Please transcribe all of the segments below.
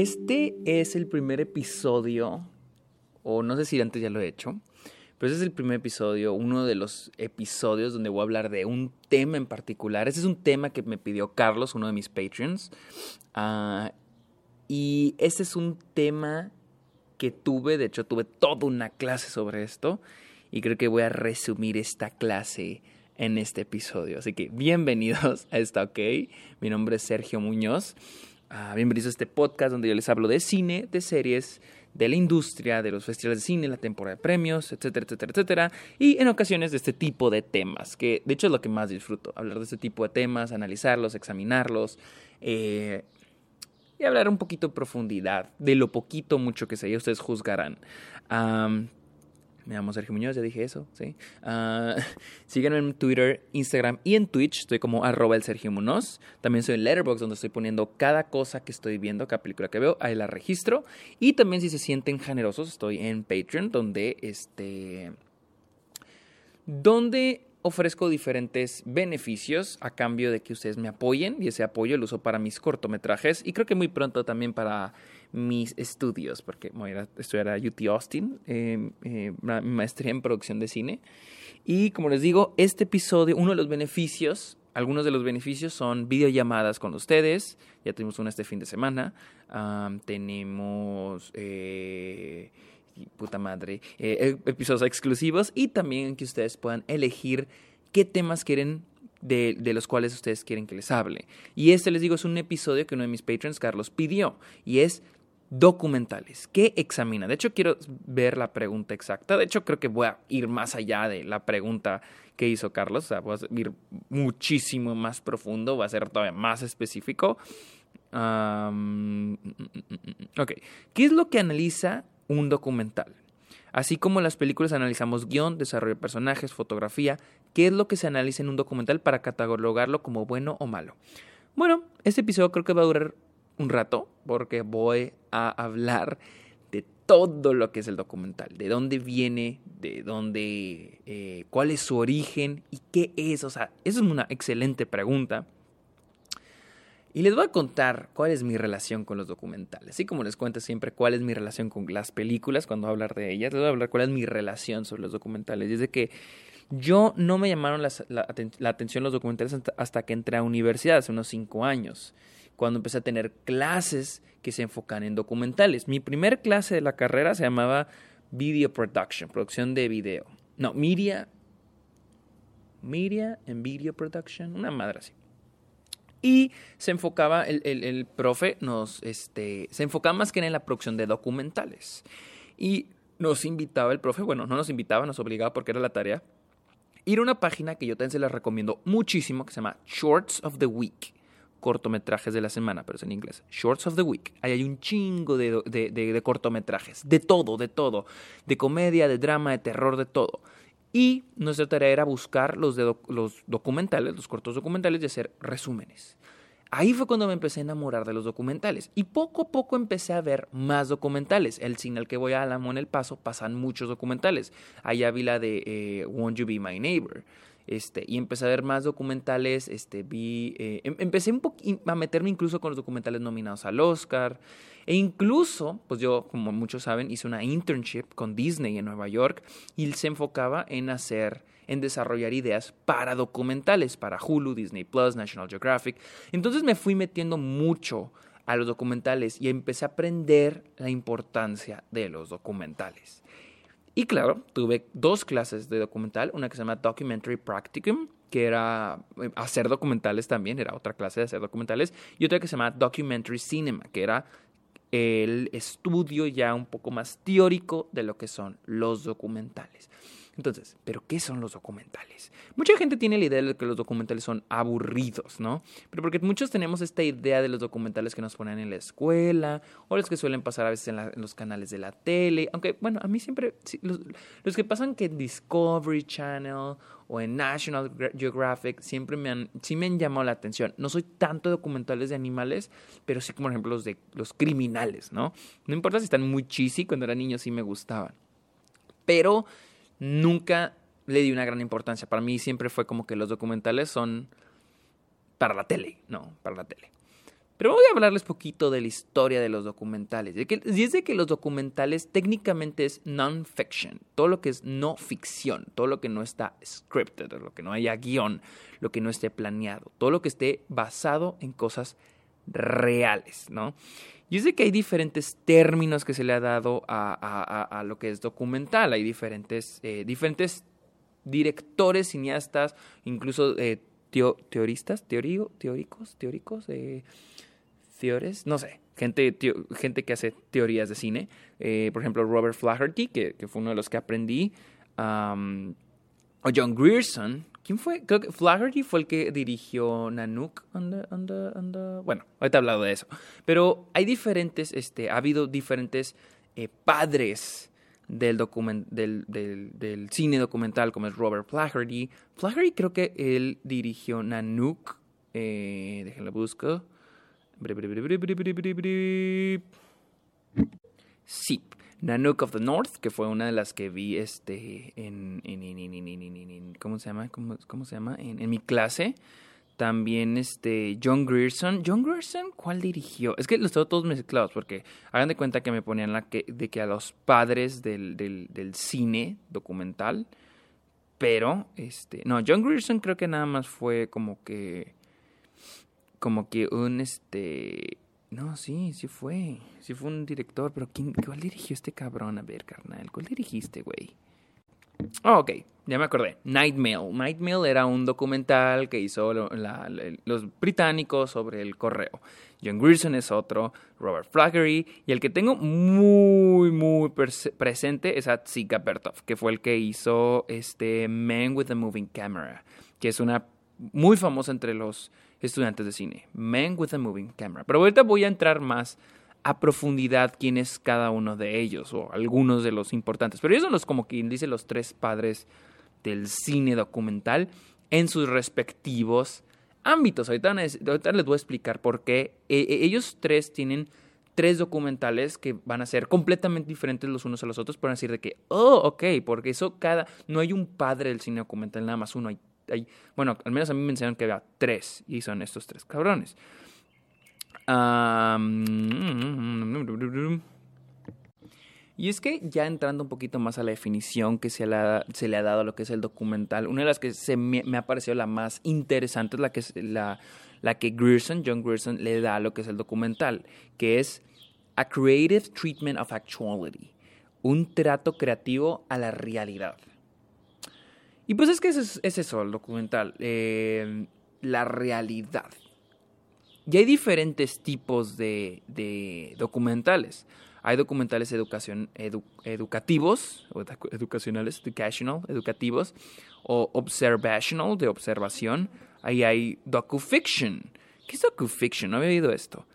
Este es el primer episodio, o no sé si antes ya lo he hecho, pero este es el primer episodio, uno de los episodios donde voy a hablar de un tema en particular. Este es un tema que me pidió Carlos, uno de mis patrons. Ah, y este es un tema que tuve, de hecho tuve toda una clase sobre esto. Y creo que voy a resumir esta clase en este episodio. Así que bienvenidos a esta OK. Mi nombre es Sergio Muñoz. Ah, bienvenidos a este podcast donde yo les hablo de cine, de series, de la industria, de los festivales de cine, la temporada de premios, etcétera, etcétera, etcétera. Y en ocasiones de este tipo de temas, que de hecho es lo que más disfruto, hablar de este tipo de temas, analizarlos, examinarlos. Eh, y hablar un poquito de profundidad, de lo poquito, mucho que sé, ustedes juzgarán. Me llamo Sergio Muñoz, ya dije eso, ¿sí? Uh, síganme en Twitter, Instagram y en Twitch. Estoy como arroba el Sergio Muñoz. También soy en Letterboxd, donde estoy poniendo cada cosa que estoy viendo, cada película que veo, ahí la registro. Y también si se sienten generosos, estoy en Patreon, donde este... Donde ofrezco diferentes beneficios a cambio de que ustedes me apoyen y ese apoyo lo uso para mis cortometrajes y creo que muy pronto también para mis estudios, porque voy a estudiar a UT Austin, eh, maestría en producción de cine. Y como les digo, este episodio, uno de los beneficios, algunos de los beneficios son videollamadas con ustedes. Ya tuvimos una este fin de semana. tenemos... Eh, puta madre, eh, episodios exclusivos y también que ustedes puedan elegir qué temas quieren de, de, los cuales ustedes quieren que les hable. Y este, les digo, es un episodio que uno de mis patrons, Carlos, pidió y es documentales. ¿Qué examina? De hecho, quiero ver la pregunta exacta. De hecho, creo que voy a ir más allá de la pregunta que hizo Carlos. O sea, voy a ir muchísimo más profundo, voy a ser todavía más específico. ok. ¿Qué es lo que analiza un documental? Así como las películas analizamos guion, desarrollo de personajes, fotografía, ¿qué es lo que se analiza en un documental para catalogarlo como bueno o malo? Bueno, este episodio creo que va a durar un rato porque voy a hablar de todo lo que es el documental, de dónde viene, de dónde, eh, cuál es su origen y qué es. O sea, esa es una excelente pregunta. Y les voy a contar cuál es mi relación con los documentales. Así como les cuento siempre cuál es mi relación con las películas cuando voy hablar de ellas, les voy a hablar cuál es mi relación sobre los documentales. Desde que yo no me llamaron la, la atención los documentales hasta que entré a universidad, hace unos cinco años cuando empecé a tener clases que se enfocan en documentales. Mi primer clase de la carrera se llamaba Video Production, producción de video. No, Media. Media and Video Production, una madre así. Y se enfocaba, el, el, profe nos, este, se enfocaba más que en la producción de documentales. Y nos invitaba el profe, bueno, no nos invitaba, nos obligaba porque era la tarea, ir a una página que yo también se la recomiendo muchísimo, que se llama Shorts of the Week cortometrajes de la semana, pero es en inglés. Shorts of the Week. Ahí hay un chingo de, de, cortometrajes. De todo, de todo. De comedia, de drama, de terror, de todo. Y nuestra tarea era buscar los, los documentales, los cortos documentales y hacer resúmenes. Ahí fue cuando me empecé a enamorar de los documentales. Y poco a poco empecé a ver más documentales. El cine al que voy a Alamo en El Paso pasan muchos documentales. Allá vi la de eh, Won't You Be My Neighbor. Este, y empecé a ver más documentales, este, vi, eh, em, empecé un a meterme incluso con los documentales nominados al Oscar, e incluso, pues yo, como muchos saben, hice una internship con Disney en Nueva York y se enfocaba en hacer, en desarrollar ideas para documentales, para Hulu, Disney Plus, National Geographic. Entonces me fui metiendo mucho a los documentales y empecé a aprender la importancia de los documentales. Y claro, tuve dos clases de documental, una que se llama Documentary Practicum, que era eh, hacer documentales también, era otra clase de hacer documentales, y otra que se llama Documentary Cinema, que era el estudio ya un poco más teórico de lo que son los documentales. Entonces, ¿pero qué son los documentales? Mucha gente tiene la idea de que los documentales son aburridos, ¿no? Pero porque muchos tenemos esta idea de los documentales que nos ponen en la escuela o los que suelen pasar a veces en, los canales de la tele. Aunque, bueno, a mí siempre, los, que pasan que en Discovery Channel o en National Geographic siempre me han, sí me han llamado la atención. No soy tanto de documentales de animales, pero sí como por ejemplo los de los criminales, ¿no? No importa si están muy cheesy, cuando era niño sí me gustaban. Pero nunca le di una gran importancia. Para mí siempre fue como que los documentales son para la tele, no, para la tele. Pero voy a hablarles poquito de la historia de los documentales. y es de que los documentales técnicamente es non-fiction, todo lo que es no ficción, todo lo que no está scripted, lo que no haya guion, lo que no esté planeado, todo lo que esté basado en cosas reales, ¿no? Y es de que hay diferentes términos que se le ha dado a, lo que es documental. Hay diferentes, eh, diferentes directores, cineastas, incluso eh, teoristas, teóricos, teóricos, eh, no sé, gente, gente que hace teorías de cine. Eh, por ejemplo, Robert Flaherty, que, fue uno de los que aprendí. o John Grierson. ¿Quién fue? Creo que Flaherty fue el que dirigió Nanook. Bueno, ahorita he hablado de eso. Pero hay diferentes, este, ha habido diferentes eh, padres del, cine documental, como es Robert Flaherty. Flaherty creo que él dirigió Nanook. Eh, déjenlo busco. Sí, Nanook of the North, que fue una de las que vi este en, en, ¿cómo se llama? ¿Cómo, cómo se llama? En, mi clase. También este John Grierson. John Grierson, ¿cuál dirigió? Es que los tengo todos mezclados porque hagan de cuenta que me ponían la que, de que a los padres del, del, del cine documental. Pero, este, no, John Grierson creo que nada más fue como que, como que un, este, no, sí, sí fue, sí fue un director, pero ¿quién, ¿cuál dirigió este cabrón? A ver, carnal, ¿cuál dirigiste, güey? Oh, ok, ya me acordé. Nightmail. Nightmail era un documental que hizo los británicos sobre el correo. John Grierson es otro, Robert Flaggery, y el que tengo muy, muy presente es Atsika Bertov, que fue el que hizo este Man with a Moving Camera, que es una muy famosa entre los estudiantes de cine. Man with a Moving Camera. Pero ahorita voy a entrar más a profundidad quién es cada uno de ellos o algunos de los importantes. Pero ellos son los, como quien dice, los tres padres del cine documental en sus respectivos ámbitos. Ahorita, les voy a explicar por qué. E, e, ellos tres tienen tres documentales que van a ser completamente diferentes los unos a los otros, por decir de que, oh, ok, porque eso cada, no hay un padre del cine documental, nada más uno, hay, bueno, al menos a mí me enseñaron que había tres, y son estos tres cabrones y es que ya entrando un poquito más a la definición que se le, ha, dado a lo que es el documental, una de las que se me, ha parecido la más interesante es la que Grierson, John Grierson, le da a lo que es el documental, que es A Creative Treatment of Actuality, un trato creativo a la realidad. Y pues es que es, es eso el documental, eh, la realidad. Y hay diferentes tipos de, documentales. Hay documentales educativos, o educacionales, educational, educativos, o observational, de observación. Ahí hay docufiction. ¿Qué es docufiction? No había oído esto.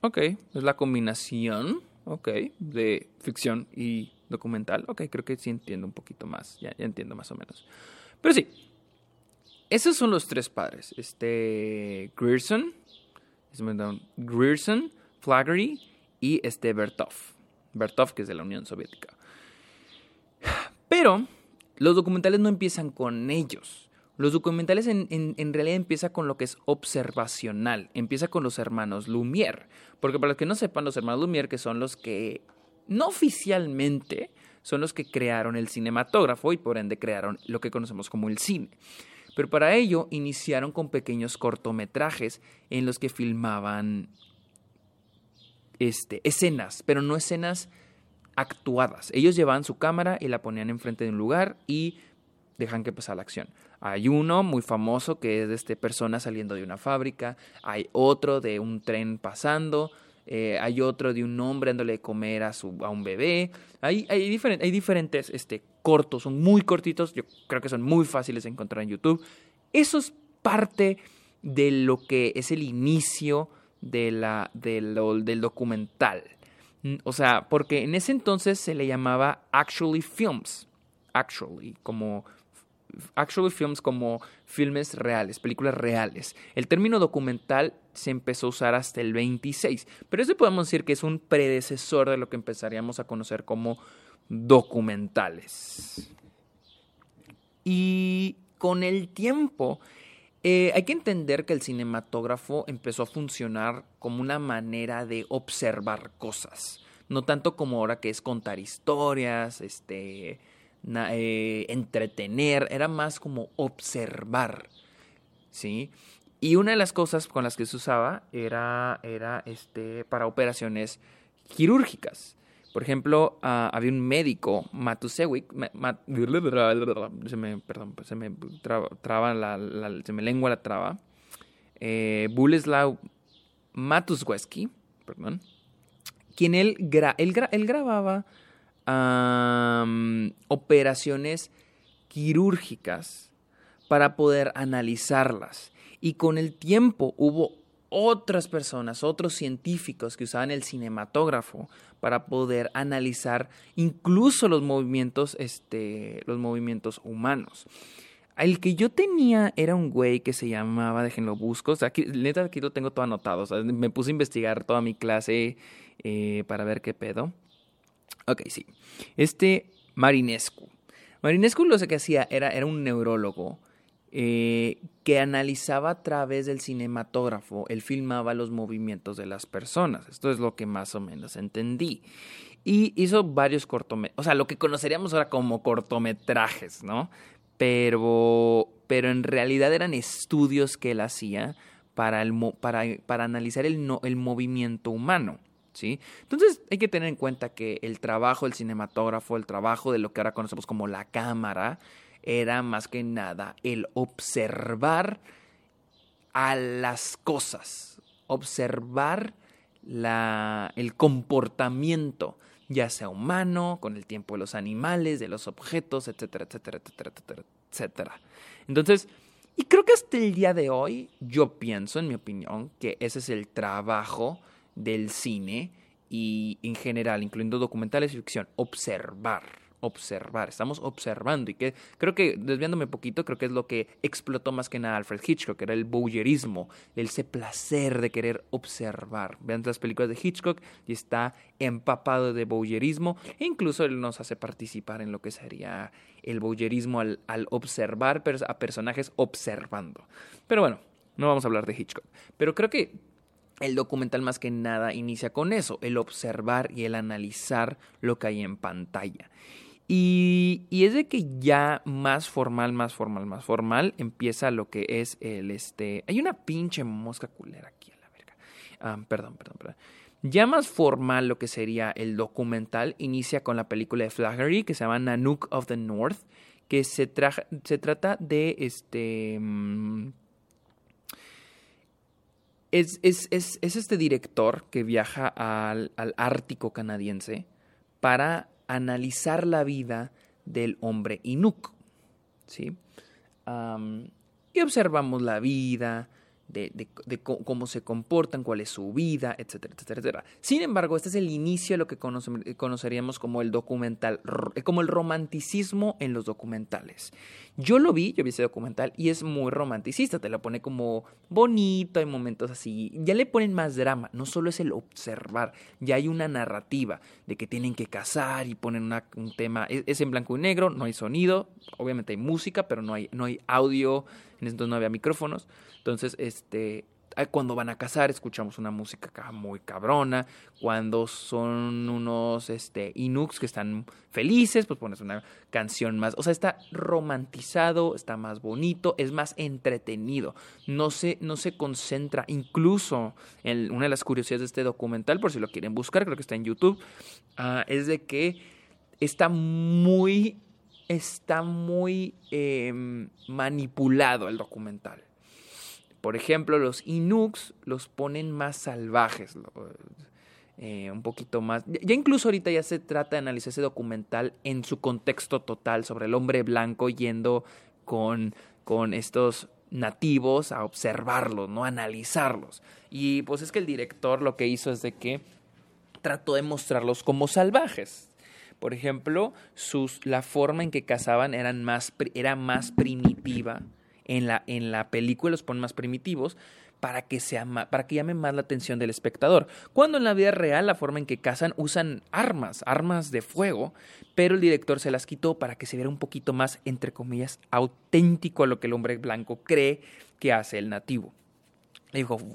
ok, es la combinación, ok, de ficción y documental. Ok, creo que sí entiendo un poquito más, ya, entiendo más o menos. Pero sí, esos son los tres padres. Este Grierson, Grierson, Flaherty y este Bertov. Bertov, que es de la Unión Soviética. Pero los documentales no empiezan con ellos. Los documentales en, realidad empieza con lo que es observacional. Empieza con los hermanos Lumière. Porque para los que no sepan, los hermanos Lumière, que son los que no oficialmente son los que crearon el cinematógrafo y por ende crearon lo que conocemos como el cine. Pero para ello iniciaron con pequeños cortometrajes en los que filmaban este, escenas, pero no escenas actuadas. Ellos llevaban su cámara y la ponían enfrente de un lugar y dejan que pasara la acción. Hay uno muy famoso que es de este, persona saliendo de una fábrica, hay otro de un tren pasando, eh, hay otro de un hombre dándole de comer a, su, a un bebé. Hay, hay, hay diferentes este, cortos, son muy cortitos, yo creo que son muy fáciles de encontrar en YouTube. Eso es parte de lo que es el inicio de la, del documental. Mm, o sea, porque en ese entonces se le llamaba actually films. Actually, como actually films como filmes reales, películas reales. El término documental se empezó a usar hasta el 26, pero eso podemos decir que es un predecesor de lo que empezaríamos a conocer como documentales. Y con el tiempo, eh, hay que entender que el cinematógrafo empezó a funcionar como una manera de observar cosas. No tanto como ahora que es contar historias, este, eh, entretener, era más como observar. ¿Sí? Y una de las cosas con las que se usaba era, era este, para operaciones quirúrgicas. Por ejemplo, uh, había un médico, Matusewicz, se me, perdón, se me traba, la, se me lengua la traba, eh, Buleslaw Matusweski, perdón, quien él, gra, él, él grababa operaciones quirúrgicas para poder analizarlas. Y con el tiempo hubo otras personas, otros científicos que usaban el cinematógrafo para poder analizar incluso los movimientos, este, los movimientos humanos. El que yo tenía era un güey que se llamaba, déjenlo busco, aquí, neta aquí lo tengo todo anotado, me puse a investigar toda mi clase eh, para ver qué pedo. Ok, sí. Este Marinescu. Marinescu lo que hacía era, era un neurólogo eh, que analizaba a través del cinematógrafo, él filmaba los movimientos de las personas. Esto es lo que más o menos entendí. Y hizo varios cortometrajes, o sea, lo que conoceríamos ahora como cortometrajes, ¿no? Pero, pero en realidad eran estudios que él hacía para, el, para, para analizar el, el movimiento humano. ¿Sí? Entonces hay que tener en cuenta que el trabajo del cinematógrafo, el trabajo de lo que ahora conocemos como la cámara, era más que nada el observar a las cosas, observar la, el comportamiento, ya sea humano, con el tiempo de los animales, de los objetos, etcétera, etcétera, etcétera, etcétera, etcétera. Entonces, y creo que hasta el día de hoy, yo pienso, en mi opinión, que ese es el trabajo del cine y en general, incluyendo documentales y ficción, observar observar, estamos observando y que creo que desviándome un poquito, creo que es lo que explotó más que nada Alfred Hitchcock, que era el voyeurismo, ese placer de querer observar. Vean las películas de Hitchcock y está empapado de voyeurismo e incluso él nos hace participar en lo que sería el voyeurismo al, al observar a personajes observando. Pero bueno, no vamos a hablar de Hitchcock, pero creo que el documental más que nada inicia con eso, el observar y el analizar lo que hay en pantalla. Y, es de que ya más formal, más formal, más formal empieza lo que es el este. Hay una pinche mosca culera aquí a la verga. Ah, perdón, perdón, perdón. Ya más formal lo que sería el documental inicia con la película de Flaggery que se llama Nanook of the North, que se, se trata de este. Mm, es, es, es, es, este director que viaja al, al Ártico canadiense para analizar la vida del hombre Inuk. ¿sí? y observamos la vida, de, cómo se comportan, cuál es su vida, etcétera, etcétera, etcétera. Sin embargo, este es el inicio de lo que conoceríamos como el documental, como el romanticismo en los documentales. Yo lo vi, yo vi ese documental y es muy romanticista, te lo pone como bonito, hay momentos así, ya le ponen más drama, no solo es el observar, ya hay una narrativa de que tienen que casar y ponen un tema, es, es, en blanco y negro, no hay sonido, obviamente hay música, pero no hay, no hay audio, en ese entonces no había micrófonos, entonces, este, cuando van a casar escuchamos una música muy cabrona, cuando son unos este, Inuks que están felices, pues pones una canción más, o sea, está romantizado, está más bonito, es más entretenido, no se, no se concentra, incluso una de las curiosidades de este documental, por si lo quieren buscar, creo que está en YouTube, uh, es de que está muy, está muy eh, manipulado el documental por ejemplo, los Inuks los ponen más salvajes, eh, un poquito más. Ya incluso ahorita ya se trata de analizar ese documental en su contexto total sobre el hombre blanco yendo con, con estos nativos a observarlos, ¿no? A analizarlos. Y pues es que el director lo que hizo es de que trató de mostrarlos como salvajes. Por ejemplo, sus, la forma en que cazaban eran más, era más primitiva en la, en la película los ponen más primitivos, para que, sea para que llame más la atención del espectador. Cuando en la vida real la forma en que cazan usan armas, armas de fuego, pero el director se las quitó para que se viera un poquito más, entre comillas, auténtico a lo que el hombre blanco cree que hace el nativo.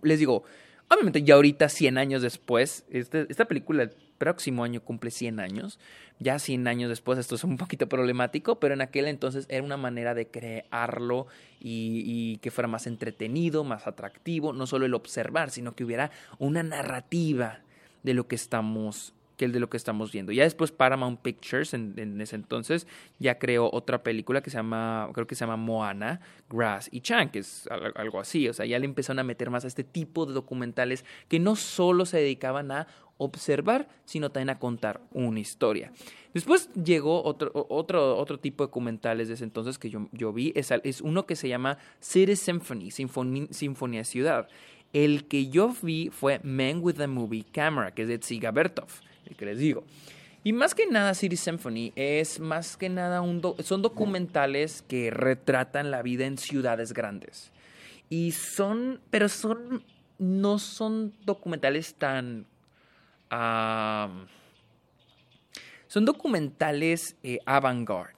les digo, obviamente ya ahorita, 100 años después, este, esta película el próximo año cumple 100 años, ya 100 años después esto es un poquito problemático, pero en aquel entonces era una manera de crearlo y, que fuera más entretenido, más atractivo, no solo el observar, sino que hubiera una narrativa de lo que estamos que el de lo que estamos viendo. Ya después Paramount Pictures, en, ese entonces, ya creó otra película que se llama, creo que se llama Moana, Grass y Chan, que es algo así. O sea, ya le empezaron a meter más a este tipo de documentales que no solo se dedicaban a observar, sino también a contar una historia. Después llegó otro, otro, otro tipo de documentales de ese entonces que yo, yo vi, es, es uno que se llama City Symphony, Sinfonía Ciudad. El que yo vi fue Man with a Movie Camera, que es de Tsiga Bertov el que les digo. Y más que nada, City Symphony es más que nada un son documentales que retratan la vida en ciudades grandes. Y son, pero son, no son documentales tan... son documentales eh, avant-garde.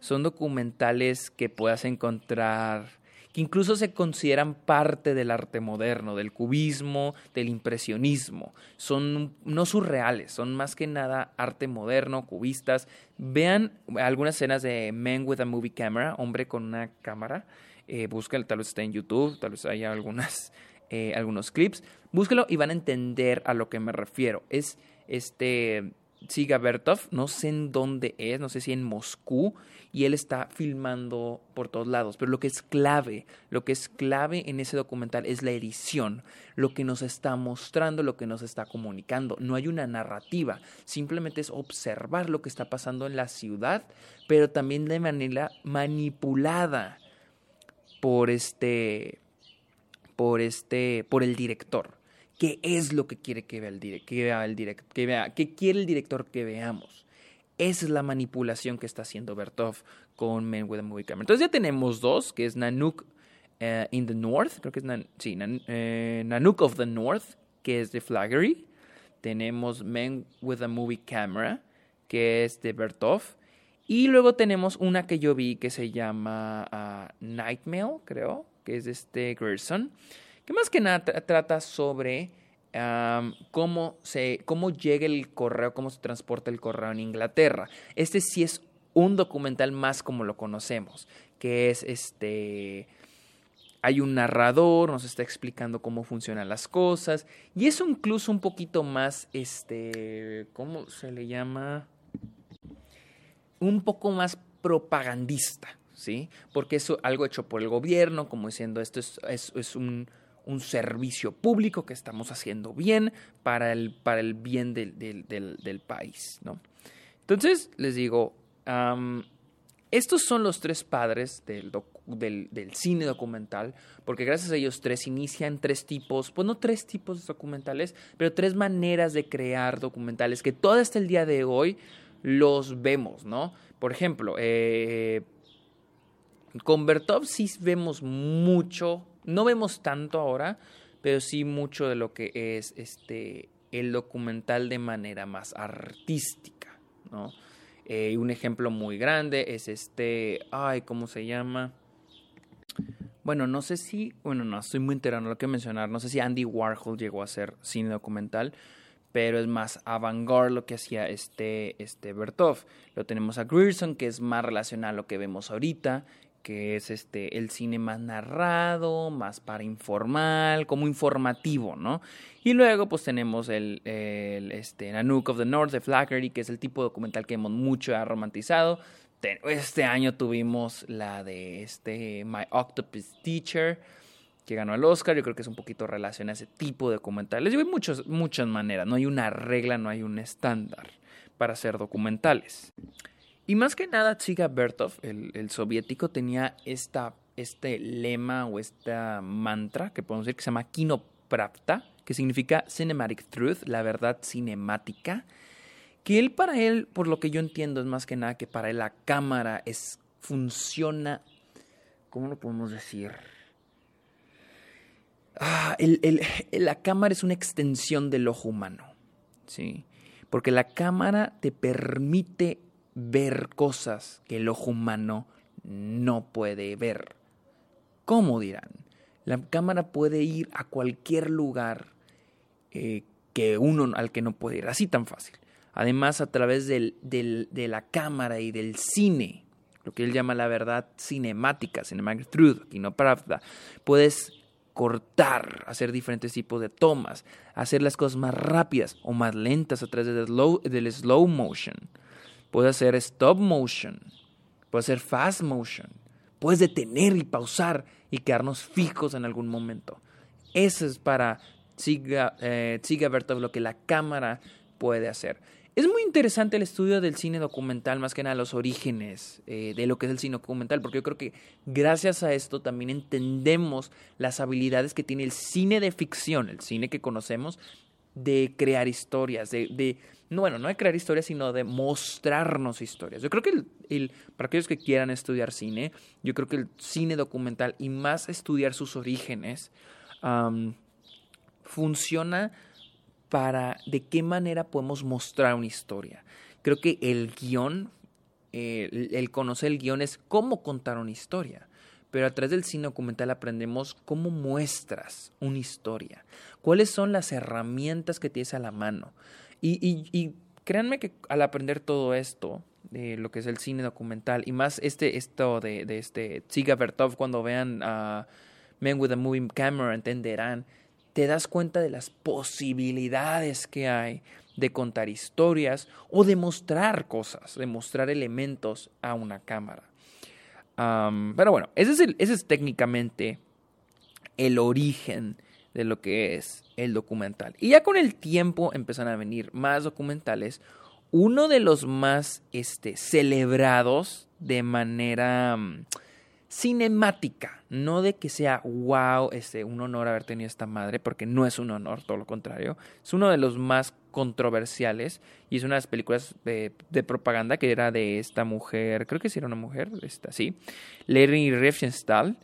Son documentales que puedas encontrar que incluso se consideran parte del arte moderno, del cubismo, del impresionismo. Son no surreales, son más que nada arte moderno, cubistas. Vean algunas escenas de Men with a Movie Camera, hombre con una cámara. Eh, búscalo, tal vez está en YouTube, tal vez haya algunas, eh, algunos clips. Búsquelo y van a entender a lo que me refiero. Es este Siga Bertov, no sé en dónde es, no sé si en Moscú, y él está filmando por todos lados. Pero lo que es clave, lo que es clave en ese documental es la edición, lo que nos está mostrando, lo que nos está comunicando. No hay una narrativa, simplemente es observar lo que está pasando en la ciudad, pero también de manera manipulada por este por este por el director. ¿Qué es lo que quiere que vea el, que vea el director, que vea, qué quiere el director que veamos? Esa es la manipulación que está haciendo Bertov con Men with a Movie Camera. Entonces ya tenemos dos, que es Nanook eh, in the North, creo que es sí, eh, Nanook of the North, que es de Flaggery. Tenemos Men with a Movie Camera, que es de Bertov. Y luego tenemos una que yo vi que se llama uh, Nightmare, creo, que es de este Gerson, que más que nada trata sobre cómo, se, cómo llega el correo, cómo se transporta el correo en Inglaterra. Este sí es un documental más como lo conocemos, que es este... Hay un narrador, nos está explicando cómo funcionan las cosas, y es incluso un poquito más, este, ¿cómo se le llama? Un poco más propagandista, ¿sí? Porque es algo hecho por el gobierno, como diciendo, esto es, es un, un servicio público que estamos haciendo bien para el, para el bien del, del, país, ¿no? Entonces, les digo, estos son los tres padres del, del, cine documental, porque gracias a ellos tres inician tres tipos, pues no tres tipos de documentales, pero tres maneras de crear documentales que todo hasta el día de hoy los vemos, ¿no? Por ejemplo, eh, con Bertov sí vemos mucho no vemos tanto ahora, pero sí mucho de lo que es este el documental de manera más artística, ¿no? Eh, un ejemplo muy grande es este, ay, ¿cómo se llama? Bueno, no sé si, bueno, no, estoy muy enterado, no lo que mencionar, no sé si Andy Warhol llegó a hacer cine documental, pero es más avant-garde lo que hacía este, este Bertov. Lo tenemos a Grierson, que es más relacionado a lo que vemos ahorita, que es este el cine más narrado, más para informal, como informativo, ¿no? Y luego pues tenemos el, el este, Nanook of the North de Flaherty, que es el tipo de documental que hemos mucho romantizado. Este año tuvimos la de este My Octopus Teacher, que ganó el Oscar. Yo creo que es un poquito relacionado a ese tipo de documentales. hay muchos, muchas maneras, no hay una regla, no hay un estándar para hacer documentales. Y más que nada, Tsiga Bertov, el, soviético, tenía esta, este lema o esta mantra que podemos decir que se llama Kinopravta, que significa Cinematic Truth, la verdad cinemática. Que él, para él, por lo que yo entiendo, es más que nada que para él la cámara es, funciona. ¿Cómo lo podemos decir? Ah, la cámara es una extensión del ojo humano, ¿sí? Porque la cámara te permite ver cosas que el ojo humano no puede ver. ¿Cómo dirán? La cámara puede ir a cualquier lugar eh, que uno al que no puede ir, así tan fácil. Además, a través de la cámara y del cine, lo que él llama la verdad cinemática, cinematic truth, y no pravda, puedes cortar, hacer diferentes tipos de tomas, hacer las cosas más rápidas o más lentas a través del slow, del slow motion. Puedes hacer stop motion, puedes hacer fast motion, puedes detener y pausar y quedarnos fijos en algún momento. Eso es para Tsiga, eh, lo que la cámara puede hacer. Es muy interesante el estudio del cine documental, más que nada los orígenes eh, de lo que es el cine documental, porque yo creo que gracias a esto también entendemos las habilidades que tiene el cine de ficción, el cine que conocemos, de crear historias, de no, bueno, no de crear historias, sino de mostrarnos historias. Yo creo que el, para aquellos que quieran estudiar cine, yo creo que el cine documental y más estudiar sus orígenes, funciona para de qué manera podemos mostrar una historia. Creo que el guion, el, conocer el guion es cómo contar una historia. Pero a través del cine documental aprendemos cómo muestras una historia, cuáles son las herramientas que tienes a la mano. Y, créanme que al aprender todo esto, de lo que es el cine documental, y más este, esto de, de este Tsiga Bertov, cuando vean a Men with a Moving Camera, entenderán te das cuenta de las posibilidades que hay de contar historias o de mostrar cosas, de mostrar elementos a una cámara. pero bueno, ese es, ese es técnicamente el origen de lo que es el documental. Y ya con el tiempo empiezan a venir más documentales. Uno de los más este, celebrados de manera cinemática, no de que sea wow, este, un honor haber tenido esta madre, porque no es un honor, todo lo contrario. Es uno de los más controversiales y es una de las películas de, propaganda que era de esta mujer, creo que sí era una mujer, esta, sí, Larry Riefenstahl,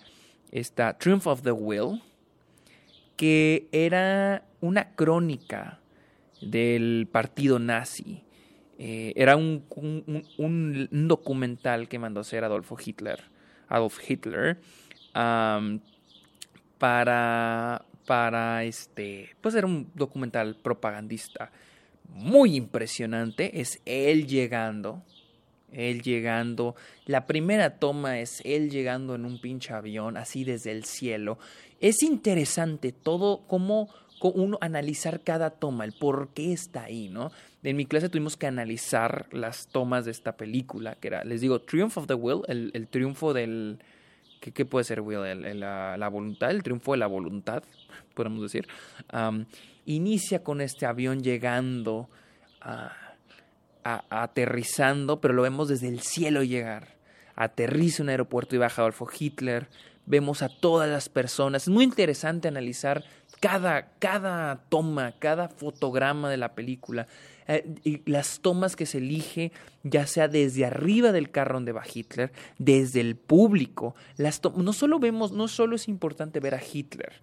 esta Triumph of the Will, que era una crónica del partido nazi. Eh, era un, documental que mandó hacer Adolfo Hitler Adolf Hitler, para, para este, pues era un documental propagandista muy impresionante. Es él llegando, él llegando. La primera toma es él llegando en un pinche avión, así desde el cielo. Es interesante todo cómo uno analizar cada toma, el por qué está ahí, ¿no? En mi clase tuvimos que analizar las tomas de esta película, que era, les digo, Triumph of the Will, el, triunfo del... ¿qué, puede ser Will? la, voluntad, el triunfo de la voluntad, podemos decir. inicia con este avión llegando, aterrizando, pero lo vemos desde el cielo llegar. Aterriza un aeropuerto y baja Adolfo Hitler. Vemos a todas las personas. Es muy interesante analizar cada, cada toma, cada fotograma de la película, eh, y las tomas que se elige, ya sea desde arriba del carro donde va Hitler, desde el público, las no solo vemos, no solo es importante ver a Hitler,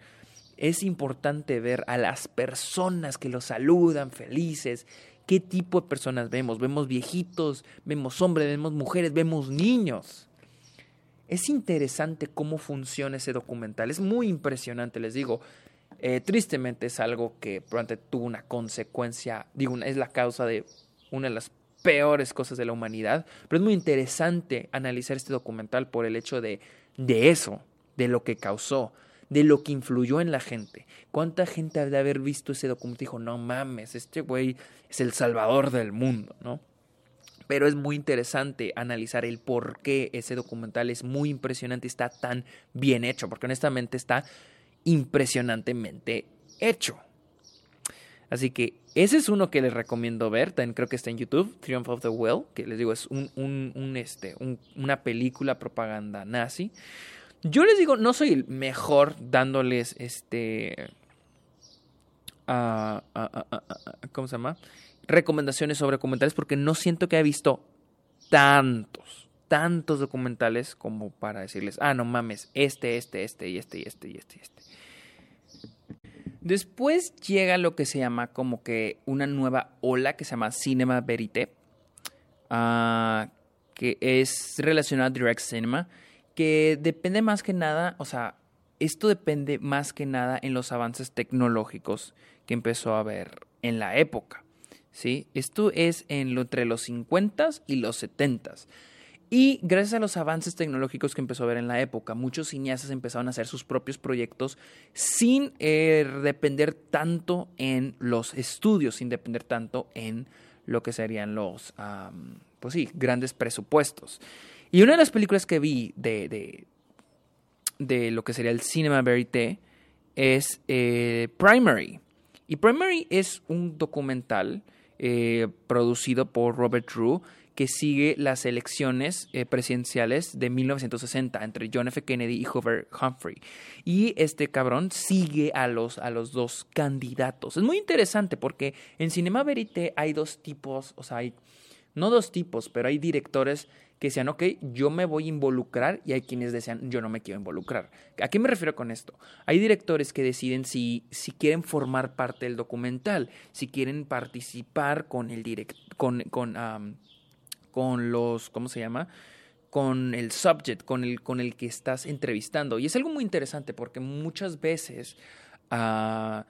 es importante ver a las personas que lo saludan felices. ¿Qué tipo de personas vemos? Vemos viejitos, vemos hombres, vemos mujeres, vemos niños. Es interesante cómo funciona ese documental. Es muy impresionante, les digo. Eh, tristemente es algo que probablemente tuvo una consecuencia, digo, es la causa de una de las peores cosas de la humanidad, pero es muy interesante analizar este documental por el hecho de, de eso, de lo que causó, de lo que influyó en la gente. ¿Cuánta gente de haber visto ese documental dijo, no mames, este güey es el salvador del mundo, ¿no? Pero es muy interesante analizar el por qué ese documental es muy impresionante y está tan bien hecho, porque honestamente está impresionantemente hecho. Así que ese es uno que les recomiendo ver. También creo que está en YouTube, Triumph of the Will, que les digo es un, un, este, una película propaganda nazi. Yo les digo, no soy el mejor dándoles este. ¿Cómo se llama? Recomendaciones sobre documentales porque no siento que haya visto tantos, tantos documentales como para decirles, ah, no mames, este, este, este y este y este y este y este. Después llega lo que se llama como que una nueva ola que se llama Cinema Verité, ah, que es relacionada a Direct Cinema, que depende más que nada, o sea, esto depende más que nada en los avances tecnológicos que empezó a haber en la época. ¿sí? Esto es en lo, entre los 50s y los 70s. Y gracias a los avances tecnológicos que empezó a haber en la época, muchos cineastas empezaron a hacer sus propios proyectos sin eh, depender tanto en los estudios, sin depender tanto en lo que serían los, pues sí, grandes presupuestos. Y una de las películas que vi de, de, de lo que sería el Cinema Verité es eh, Primary. Y Primary es un documental eh, producido por Robert Drew que sigue las elecciones eh, presidenciales de 1960 entre John F. Kennedy y Hoover Humphrey. Y este cabrón sigue a los, a los dos candidatos. Es muy interesante porque en Cinema Verité hay dos tipos, o sea, hay, no dos tipos, pero hay directores que decían, ok, yo me voy a involucrar y hay quienes decían, yo no me quiero involucrar. ¿A qué me refiero con esto? Hay directores que deciden si, si quieren formar parte del documental, si quieren participar con el direct, con, con, con los, ¿cómo se llama? con el subject, con el, con el que estás entrevistando. Y es algo muy interesante porque muchas veces uh,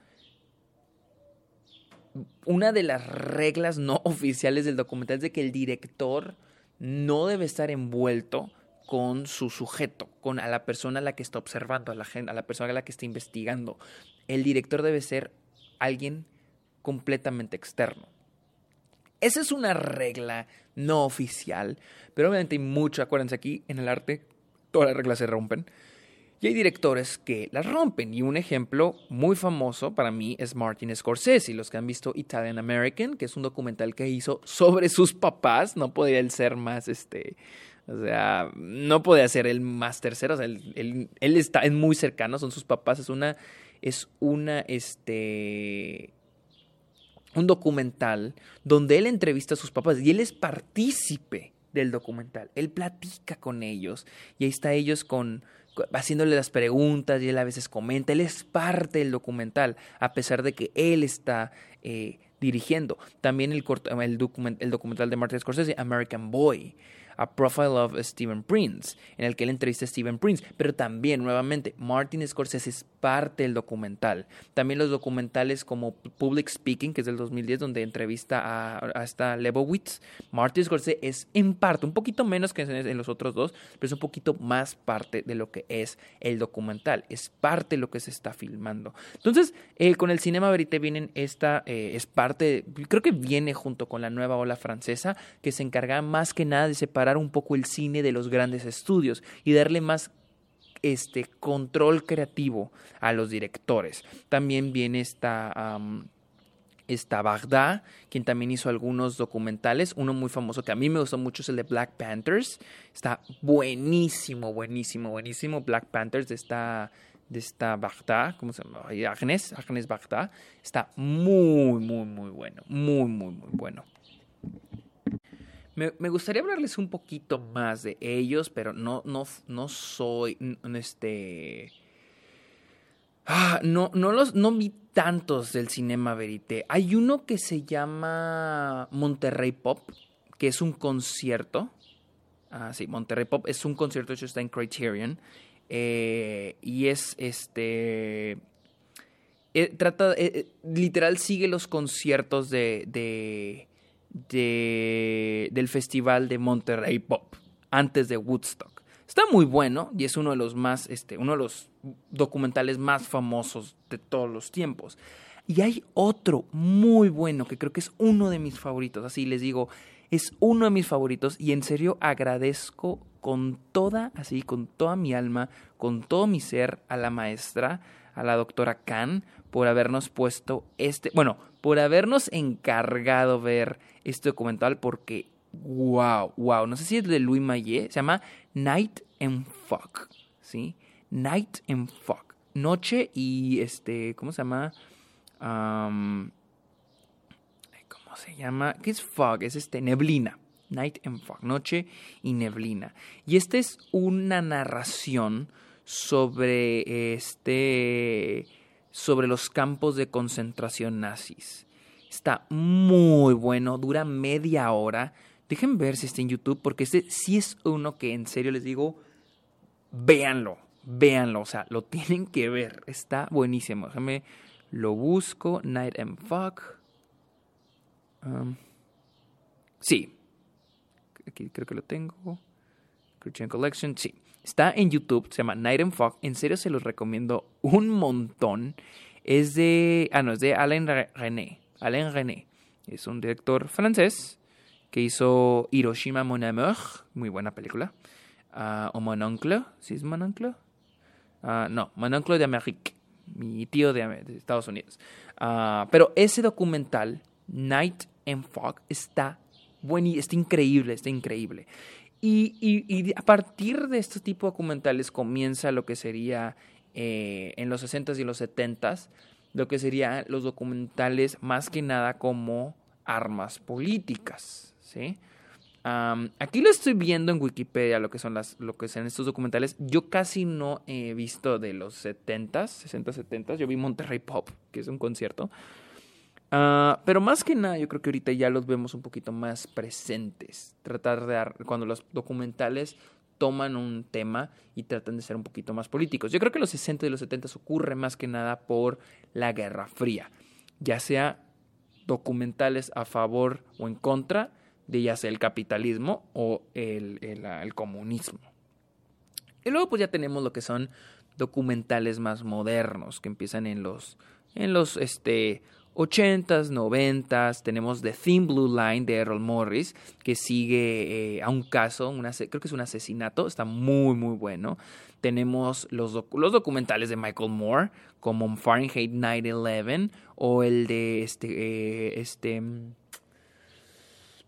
una de las reglas no oficiales del documental es de que el director no debe estar envuelto con su sujeto, con a la persona a la que está observando, a la, a la persona a la que está investigando. El director debe ser alguien completamente externo. Esa es una regla no oficial, pero obviamente hay mucho, acuérdense aquí, en el arte todas las reglas se rompen. Y hay directores que las rompen. Y un ejemplo muy famoso para mí es Martin Scorsese. Los que han visto Italian American, que es un documental que hizo sobre sus papás, no podía él ser más, este, o sea, no podía ser el más tercero. O sea, él, él, está es muy cercano, son sus papás. Es una, es una, este, un documental donde él entrevista a sus papás y él es partícipe del documental. Él platica con ellos y ahí está ellos con haciéndole las preguntas y él a veces comenta, él es parte del documental, a pesar de que él está eh, dirigiendo. También el, el, el documental de Martin Scorsese, American Boy, a Profile of Stephen Prince, en el que él entrevista a Stephen Prince. Pero también, nuevamente, Martin Scorsese es parte del documental. También los documentales como Public Speaking, que es del 2010, donde entrevista a, esta Lebowitz. Martin Scorsese es en parte, un poquito menos que en, los otros dos, pero es un poquito más parte de lo que es el documental. Es parte de lo que se está filmando. Entonces, eh, con el Cinema Verité vienen esta, eh, es parte, creo que viene junto con la nueva ola francesa, que se encarga más que nada de separar un poco el cine de los grandes estudios y darle más este control creativo a los directores. También viene esta, Bagdad, quien también hizo algunos documentales. Uno muy famoso que a mí me gustó mucho es el de Black Panthers. Está buenísimo, buenísimo, buenísimo. Black Panthers de esta, de esta Bagdad, ¿cómo se llama? Agnes, Agnes Bagdad. Está muy, muy, muy bueno. Muy, muy, muy bueno. Me, gustaría hablarles un poquito más de ellos, pero no, no, no soy, este... Ah, no, no, los, no vi tantos del Cinema Verité. Hay uno que se llama Monterrey Pop, que es un concierto. Ah, sí, Monterrey Pop es un concierto hecho está en Criterion. Eh, y es este. Eh, trata. Eh, literal sigue los conciertos de, del Festival de Monterrey Pop, antes de Woodstock. Está muy bueno y es uno de los más, este, uno de los documentales más famosos de todos los tiempos. Y hay otro muy bueno que creo que es uno de mis favoritos. Así les digo, es uno de mis favoritos y en serio agradezco con toda, así, con toda mi alma, con todo mi ser a la maestra, a la doctora Khan, por habernos puesto este, bueno, por habernos encargado ver este documental porque, wow, wow, no sé si es de Louis Maillet, se llama Night and Fuck, ¿sí? Night and Fuck, noche y este, ¿cómo se llama? ¿Cómo se llama? ¿Qué es fog? Es este, neblina. Night and Fog, noche y neblina. Y esta es una narración sobre este sobre los campos de concentración nazis. Está muy bueno, dura media hora. Dejen ver si está en YouTube, porque este sí es uno que en serio les digo, véanlo, véanlo, o sea, lo tienen que ver, está buenísimo. Déjame, lo busco, Night and Fog. Um, sí, aquí creo que lo tengo. Christian Collection, sí. Está en YouTube, se llama Night and Fog. En serio se los recomiendo un montón. Es de. Ah, no, es de Alain René. Alain René. Es un director francés que hizo Hiroshima Mon Amour. Muy buena película. Uh, o Mon Oncle. ¿Sí es Mon Oncle? Uh, no, Mon Oncle de Amérique. Mi tío de, Estados Unidos. Uh, pero ese documental, Night and Fog, está buenísimo. Está increíble, está increíble. Y, a partir de este tipo de documentales comienza lo que sería eh, en los 60s y los 70s, lo que serían los documentales más que nada como armas políticas. ¿sí? aquí lo estoy viendo en Wikipedia, lo que son las, lo que son estos documentales. Yo casi no he visto de los 70s, 60 70s. Yo vi Monterrey Pop, que es un concierto. Ah, pero más que nada, yo creo que ahorita ya los vemos un poquito más presentes. Tratar de cuando los documentales toman un tema y tratan de ser un poquito más políticos. Yo creo que los 60 y los 70 ocurre más que nada por la Guerra Fría, ya sea documentales a favor o en contra de ya sea el capitalismo o el, el, el comunismo. Y luego pues ya tenemos lo que son documentales más modernos que empiezan en los en los este 80s, 90s, tenemos The Thin Blue Line de Errol Morris, que sigue eh, a un caso, creo que es un asesinato, está muy, muy bueno. Tenemos los, los documentales de Michael Moore, como Fahrenheit 9-11, o el de este, eh, este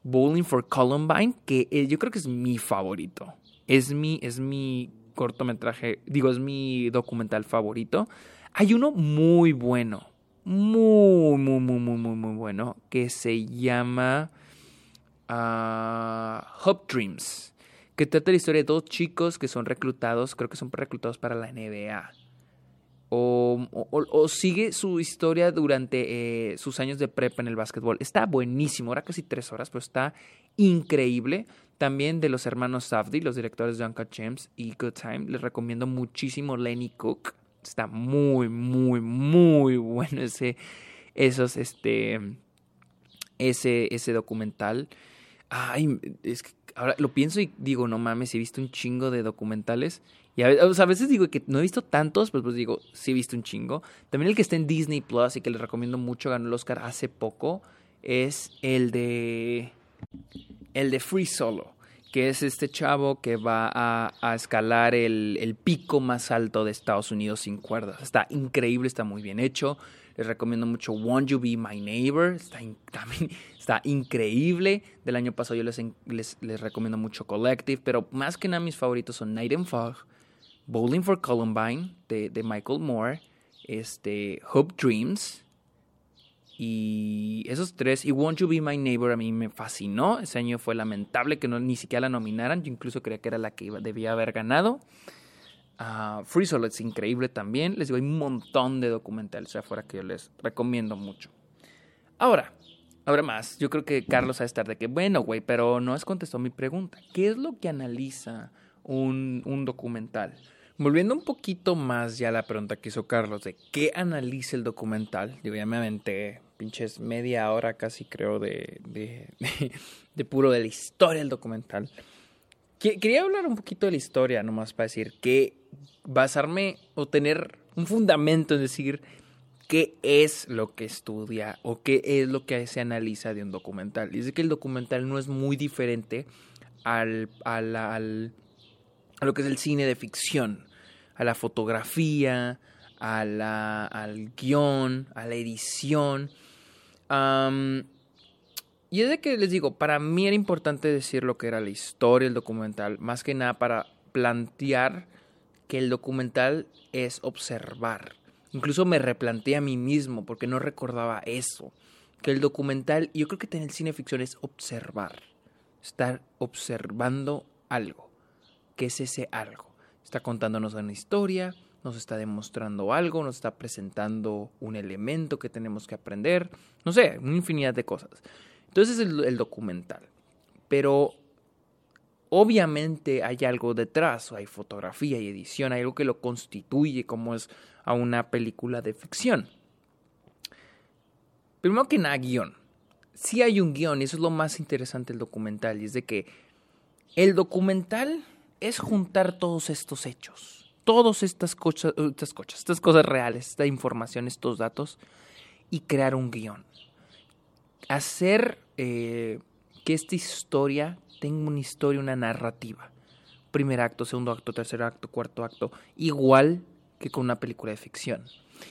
Bowling for Columbine, que eh, yo creo que es mi favorito. Es mi, es mi cortometraje, digo, es mi documental favorito. Hay uno muy bueno, muy, muy, muy, muy, muy, muy bueno que se llama uh, Hope Dreams, que trata la historia de dos chicos que son reclutados, creo que son reclutados para la NBA. O, o, sigue su historia durante eh, sus años de prepa en el básquetbol. Está buenísimo, ahora casi tres horas, pero está increíble. También de los hermanos Safdie, los directores de Uncut James y Good Time. Les recomiendo muchísimo Lenny Cook. Está muy, muy, muy bueno ese, esos, este, ese, ese documental. Ay, es que ahora lo pienso y digo, no mames, he visto un chingo de documentales. Y a veces, digo que no he visto tantos, pues, pues digo, sí he visto un chingo. También el que está en Disney Plus y que les recomiendo mucho, ganó el Oscar hace poco, es el de. El de Free Solo que es este chavo que va a, escalar el, pico más alto de Estados Unidos sin cuerdas. Está increíble, está muy bien hecho. Les recomiendo mucho Won't You Be My Neighbor. Está, también, está increíble. Del año pasado yo les, les, recomiendo mucho Collective, pero más que nada mis favoritos son Night and Fog, Bowling for Columbine de, de Michael Moore, este, Hope Dreams y esos tres, y Won't You Be My Neighbor a mí me fascinó. Ese año fue lamentable que no, ni siquiera la nominaran. Yo incluso creía que era la que debía haber ganado. Uh, Free Solo es increíble también. Les digo, hay un montón de documentales afuera que yo les recomiendo mucho. Ahora, ahora más. Yo creo que Carlos va a estar de que, bueno, güey, pero no has contestado mi pregunta. ¿Qué es lo que analiza un, un documental? Volviendo un poquito más ya a la pregunta que hizo Carlos de qué analiza el documental, yo ya me aventé pinches media hora casi creo de, de, puro de la historia del documental. Quería hablar un poquito de la historia nomás para decir que basarme o tener un fundamento en decir qué es lo que estudia o qué es lo que se analiza de un documental. Es que el documental no es muy diferente al, al, al, a lo que es el cine de ficción a la fotografía, a la, al guion, a la edición. Y es de que les digo, para mí era importante decir lo que era la historia del documental, más que nada para plantear que el documental es observar. Incluso me replanteé a mí mismo porque no recordaba eso. Que el documental, yo creo que tener el cine ficción es observar. Estar observando algo. ¿Qué es ese algo? está contándonos una historia, nos está demostrando algo, nos está presentando un elemento que tenemos que aprender, no sé, una infinidad de cosas. Entonces es el, el documental. Pero obviamente hay algo detrás, hay fotografía y edición, hay algo que lo constituye como es a una película de ficción. Primero que nada, guion. Sí hay un guion y eso es lo más interesante del documental, y es de que el documental es juntar todos estos hechos, todas estas cosas, estas, cosas, estas cosas reales, esta información, estos datos, y crear un guion. Hacer eh, que esta historia tenga una historia, una narrativa. Primer acto, segundo acto, tercer acto, cuarto acto, igual que con una película de ficción.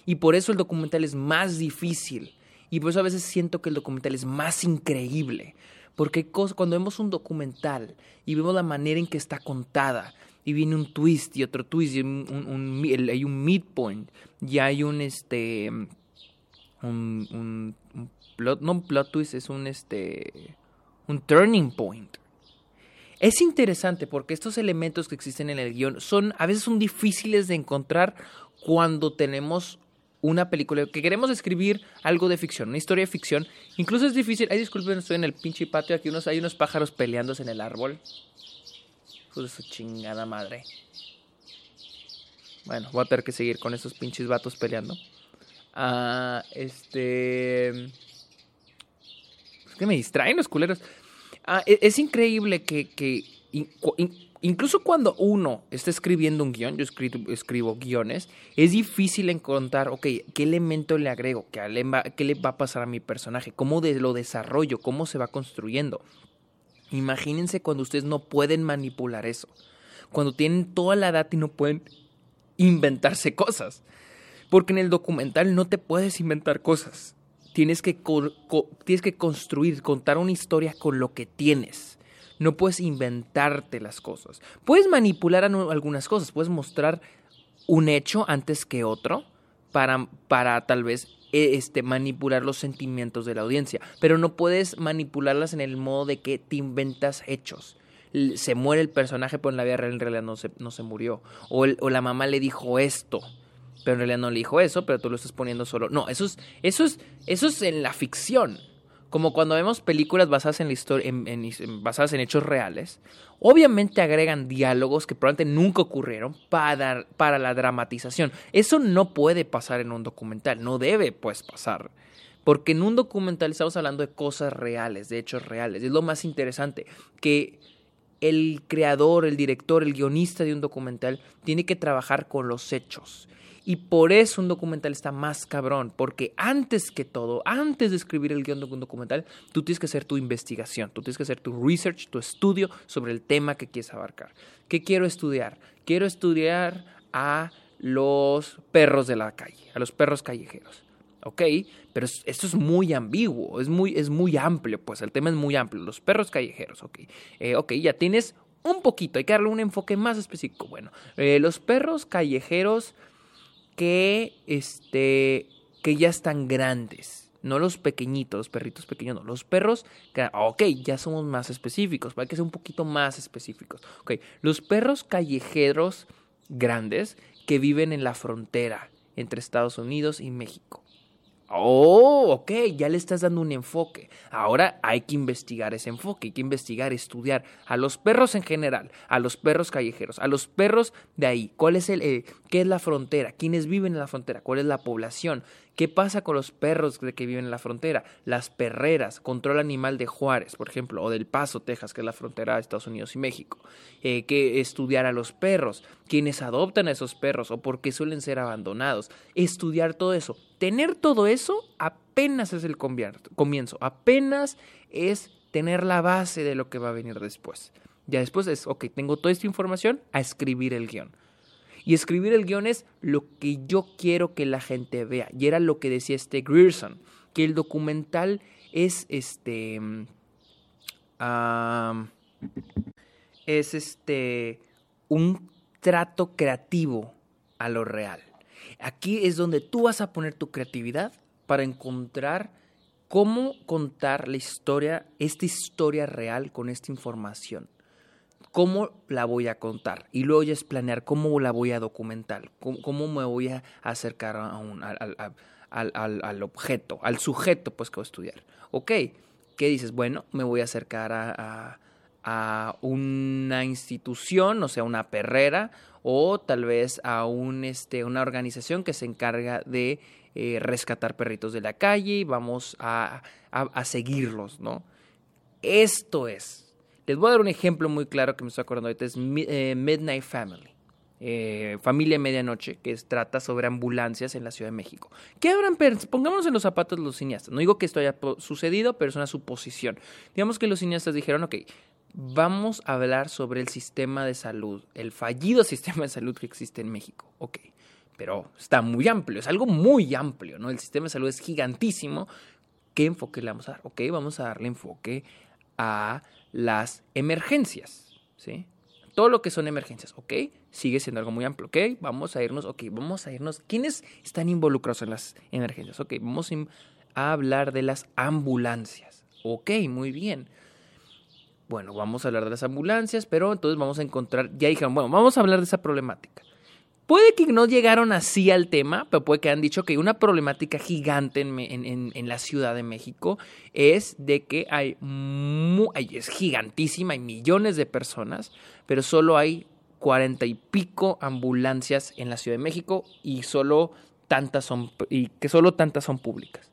Y por eso el documental es más difícil. Y por eso a veces siento que el documental es más increíble. Porque cuando vemos un documental y vemos la manera en que está contada, y viene un twist y otro twist, y hay un midpoint, y hay un este. Un, plot, no plot twist, es un este. un turning point. Es interesante porque estos elementos que existen en el guion son a veces son difíciles de encontrar cuando tenemos una película que queremos escribir algo de ficción, una historia de ficción. Incluso es difícil. Ay, disculpen, estoy en el pinche patio. Aquí unos, hay unos pájaros peleándose en el árbol. Pues su chingada madre. Bueno, voy a tener que seguir con esos pinches vatos peleando. Ah, este. Es que me distraen los culeros. Ah, e, es, increíble que, incluso cuando uno está escribiendo un guion, yo escribo, guiones, es difícil encontrar, ok, ¿qué elemento le agrego? ¿Qué le, va, le va a pasar a mi personaje? ¿Cómo de, lo desarrollo? ¿Cómo se va construyendo? Imagínense cuando ustedes no pueden manipular eso. Cuando tienen toda la data y no pueden inventarse cosas. Porque en el documental no te puedes inventar cosas. Tienes que, tienes que construir, contar una historia con lo que tienes. No puedes inventarte las cosas. Puedes manipular algunas cosas, puedes mostrar un hecho antes que otro para, para tal vez este, manipular los sentimientos de la audiencia, pero no puedes manipularlas en el modo de que te inventas hechos. Se muere el personaje, pero en la vida real en realidad no se, no se murió. O, o la mamá le dijo esto pero en realidad no le dijo eso, pero tú lo estás poniendo solo. No, eso es, eso es, eso es en la ficción. Como cuando vemos películas basadas en la historia, en, basadas en hechos reales, obviamente agregan diálogos que probablemente nunca ocurrieron para, para la dramatización. Eso no puede pasar en un documental, no debe pues pasar. Porque en un documental estamos hablando de cosas reales, de hechos reales. Es lo más interesante, que el creador, el director, el guionista de un documental tiene que trabajar con los hechos y por eso un documental está más cabrón, porque antes que todo, antes de escribir el guion de un documental, tú tienes que hacer tu investigación, tú tienes que hacer tu research, tu estudio sobre el tema que quieres abarcar. ¿Qué quiero estudiar? Quiero estudiar a los perros de la calle, a los perros callejeros. ¿ok? Pero esto es muy ambiguo, es muy, es muy amplio, pues el tema es muy amplio, los perros callejeros, ¿ok? Eh, ok, ya tienes un poquito, hay que darle un enfoque más específico. Bueno, eh, los perros callejeros que, este, que ya están grandes. No los pequeñitos, los perritos pequeños, no. Los perros, que, ok, ya somos más específicos. Hay que ser un poquito más específicos. Ok, los perros callejeros grandes que viven en la frontera entre Estados Unidos y México. Oh, ok, ya le estás dando un enfoque. Ahora hay que investigar ese enfoque, hay que investigar, estudiar a los perros en general, a los perros callejeros, a los perros de ahí. ¿Cuál es el, eh, qué es la frontera? ¿Quiénes viven en la frontera? ¿Cuál es la población? ¿Qué pasa con los perros que viven en la frontera? Las perreras, control animal de Juárez, por ejemplo, o del Paso, Texas, que es la frontera de Estados Unidos y México. Eh, estudiar a los perros, quienes adoptan a esos perros o por qué suelen ser abandonados. Estudiar todo eso. Tener todo eso apenas es el comienzo, apenas es tener la base de lo que va a venir después. Ya después es, ok, tengo toda esta información a escribir el guion. Y escribir el guion es lo que yo quiero que la gente vea. Y era lo que decía este Grierson, que el documental es este... es este... un trato creativo a lo real. Aquí es donde tú vas a poner tu creatividad para encontrar cómo contar la historia, esta historia real con esta información cómo la voy a contar y luego ya es planear cómo la voy a documentar, cómo, me voy a acercar al, objeto, al sujeto pues que voy a estudiar. Ok, ¿qué dices? Bueno, me voy a acercar a, a, una institución, o sea, una perrera, o tal vez a un, este, una organización que se encarga de eh, rescatar perritos de la calle y vamos a, a seguirlos, ¿no? Esto es les voy a dar un ejemplo muy claro que me estoy acordando ahorita, es eh, Midnight Family. Eh, Familia Medianoche, que trata sobre ambulancias en la Ciudad de México. ¿Qué habrán Pongámonos en los zapatos de los cineastas. No digo que esto haya sucedido, pero es una suposición. Digamos que los cineastas dijeron, ok, vamos a hablar sobre el sistema de salud, el fallido sistema de salud que existe en México. Ok, pero está muy amplio, es algo muy amplio, ¿no? El sistema de salud es gigantísimo. ¿Qué enfoque le vamos a dar? Ok, vamos a darle enfoque a las emergencias, ¿sí? Todo lo que son emergencias, ¿ok? Sigue siendo algo muy amplio, ¿ok? Vamos a irnos, ok, vamos a irnos. ¿Quiénes están involucrados en las emergencias? Ok, vamos a hablar de las ambulancias. Ok, muy bien. Bueno, vamos a hablar de las ambulancias, pero entonces vamos a encontrar, ya dijeron, bueno, vamos a hablar de esa problemática. Puede que no llegaron así al tema, pero puede que han dicho que una problemática gigante en, la Ciudad de México es de que hay, es gigantísima, hay millones de personas, pero solo hay cuarenta y pico ambulancias en la Ciudad de México y solo tantas son y que solo tantas son públicas.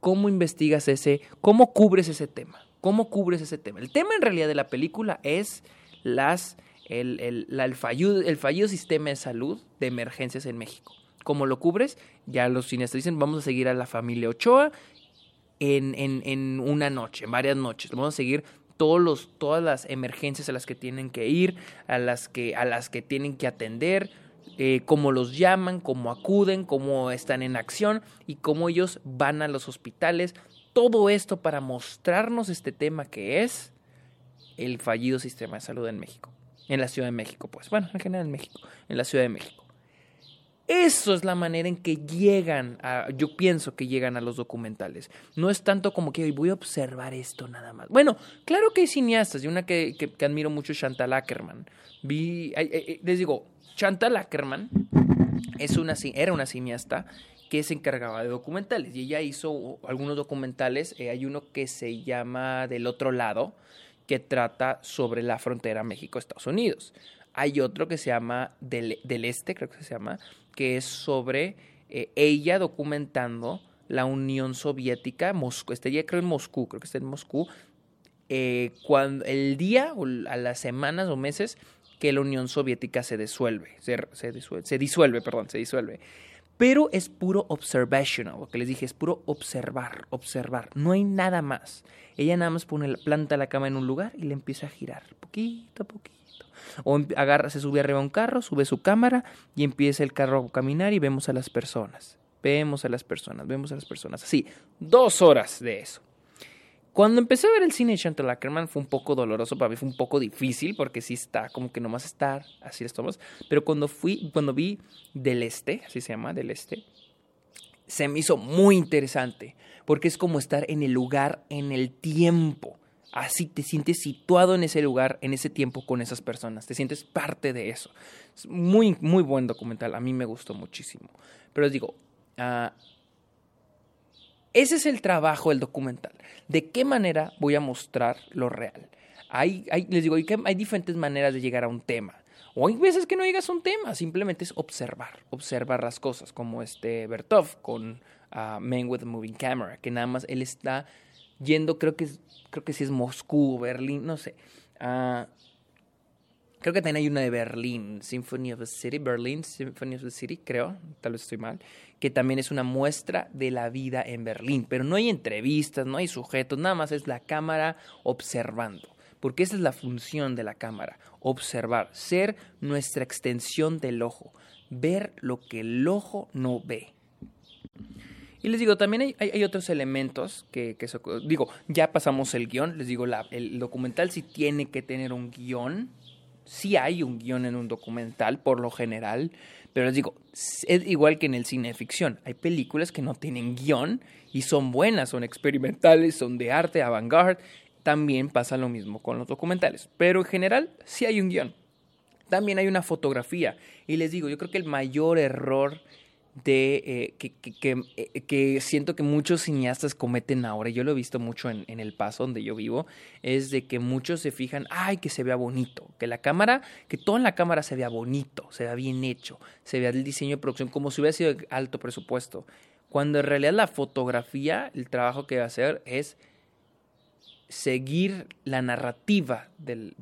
¿Cómo investigas ese? ¿Cómo cubres ese tema? ¿Cómo cubres ese tema? El tema en realidad de la película es las el, el, el, fallido, sistema de salud de emergencias en México. ¿Cómo lo cubres? Ya los cineastas dicen, vamos a seguir a la familia Ochoa en, en, en una noche, en varias noches. Vamos a seguir todos los, todas las emergencias a las que tienen que ir, a las que, a las que tienen que atender, eh, cómo los llaman, cómo acuden, cómo están en acción y cómo ellos van a los hospitales. Todo esto para mostrarnos este tema que es el fallido sistema de salud en México. En la Ciudad de México, pues. Bueno, en general en México. En la Ciudad de México. Eso es la manera en que llegan a, yo pienso que llegan a los documentales. No es tanto como que voy a observar esto nada más. Bueno, claro que hay cineastas, y una que, que, admiro mucho es Chantal Ackerman. Vi, les digo, Chantal Ackerman es una, era una cineasta que se encargaba de documentales y ella hizo algunos documentales. Eh, hay uno que se llama Del otro lado, que trata sobre la frontera México-Estados Unidos. Hay otro que se llama Del, Este, creo que se llama, que es sobre eh, ella documentando la Unión Soviética, Moscú, este día creo en Moscú, creo que está en Moscú, eh, cuando el día o a las semanas o meses que la Unión Soviética se disuelve, se, disuelve, se disuelve, perdón, se disuelve. Pero es puro observational, lo que les dije, es puro observar, observar, no hay nada más. Ella nada más pone, planta la cama en un lugar y le empieza a girar, poquito a poquito. O agarra, se sube arriba a un carro, sube su cámara y empieza el carro a caminar y vemos a las personas. Vemos a las personas, vemos a las personas. Así, dos horas de eso. Cuando empecé a ver el cine de Chantal Ackerman fue un poco doloroso, para mí fue un poco difícil porque sí está como que nomás estar, así estamos. Pero cuando fui, cuando vi Del Este, así se llama, Del Este, se me hizo muy interesante porque es como estar en el lugar, en el tiempo. Así te sientes situado en ese lugar, en ese tiempo con esas personas, te sientes parte de eso. Es muy, muy buen documental, a mí me gustó muchísimo. Pero les digo, uh, ese es el trabajo del documental. ¿De qué manera voy a mostrar lo real? Hay, les digo, hay, diferentes maneras de llegar a un tema. O hay veces que no llegas a un tema, simplemente es observar, observar las cosas, como este Bertov con uh, Men with a Moving Camera, que nada más él está yendo, creo que, creo que sí es Moscú, Berlín, no sé. Uh, creo que también hay una de Berlín, Symphony of the City, Berlin Symphony of the City, creo, tal vez estoy mal que también es una muestra de la vida en Berlín. Pero no hay entrevistas, no hay sujetos, nada más es la cámara observando. Porque esa es la función de la cámara, observar, ser nuestra extensión del ojo, ver lo que el ojo no ve. Y les digo, también hay, otros elementos que, que digo, ya pasamos el guion, les digo, el documental sí tiene que tener un guion, sí hay un guion en un documental por lo general, pero les digo, es igual que en el cine de ficción. Hay películas que no tienen guion y son buenas, son experimentales, son de arte, avant-garde. también pasa lo mismo con los documentales. Pero en general sí hay un guion. También hay una fotografía. Y les digo, yo creo que el mayor error de eh, que, que, eh, que, siento que muchos cineastas cometen ahora, yo lo he visto mucho en, en, El Paso, donde yo vivo, es de que muchos se fijan, ay, que se vea bonito, que la cámara, que todo en la cámara se vea bonito, se vea bien hecho, se vea el diseño de producción como si hubiera sido de alto presupuesto. Cuando en realidad la fotografía, el trabajo que va a hacer es seguir la narrativa del,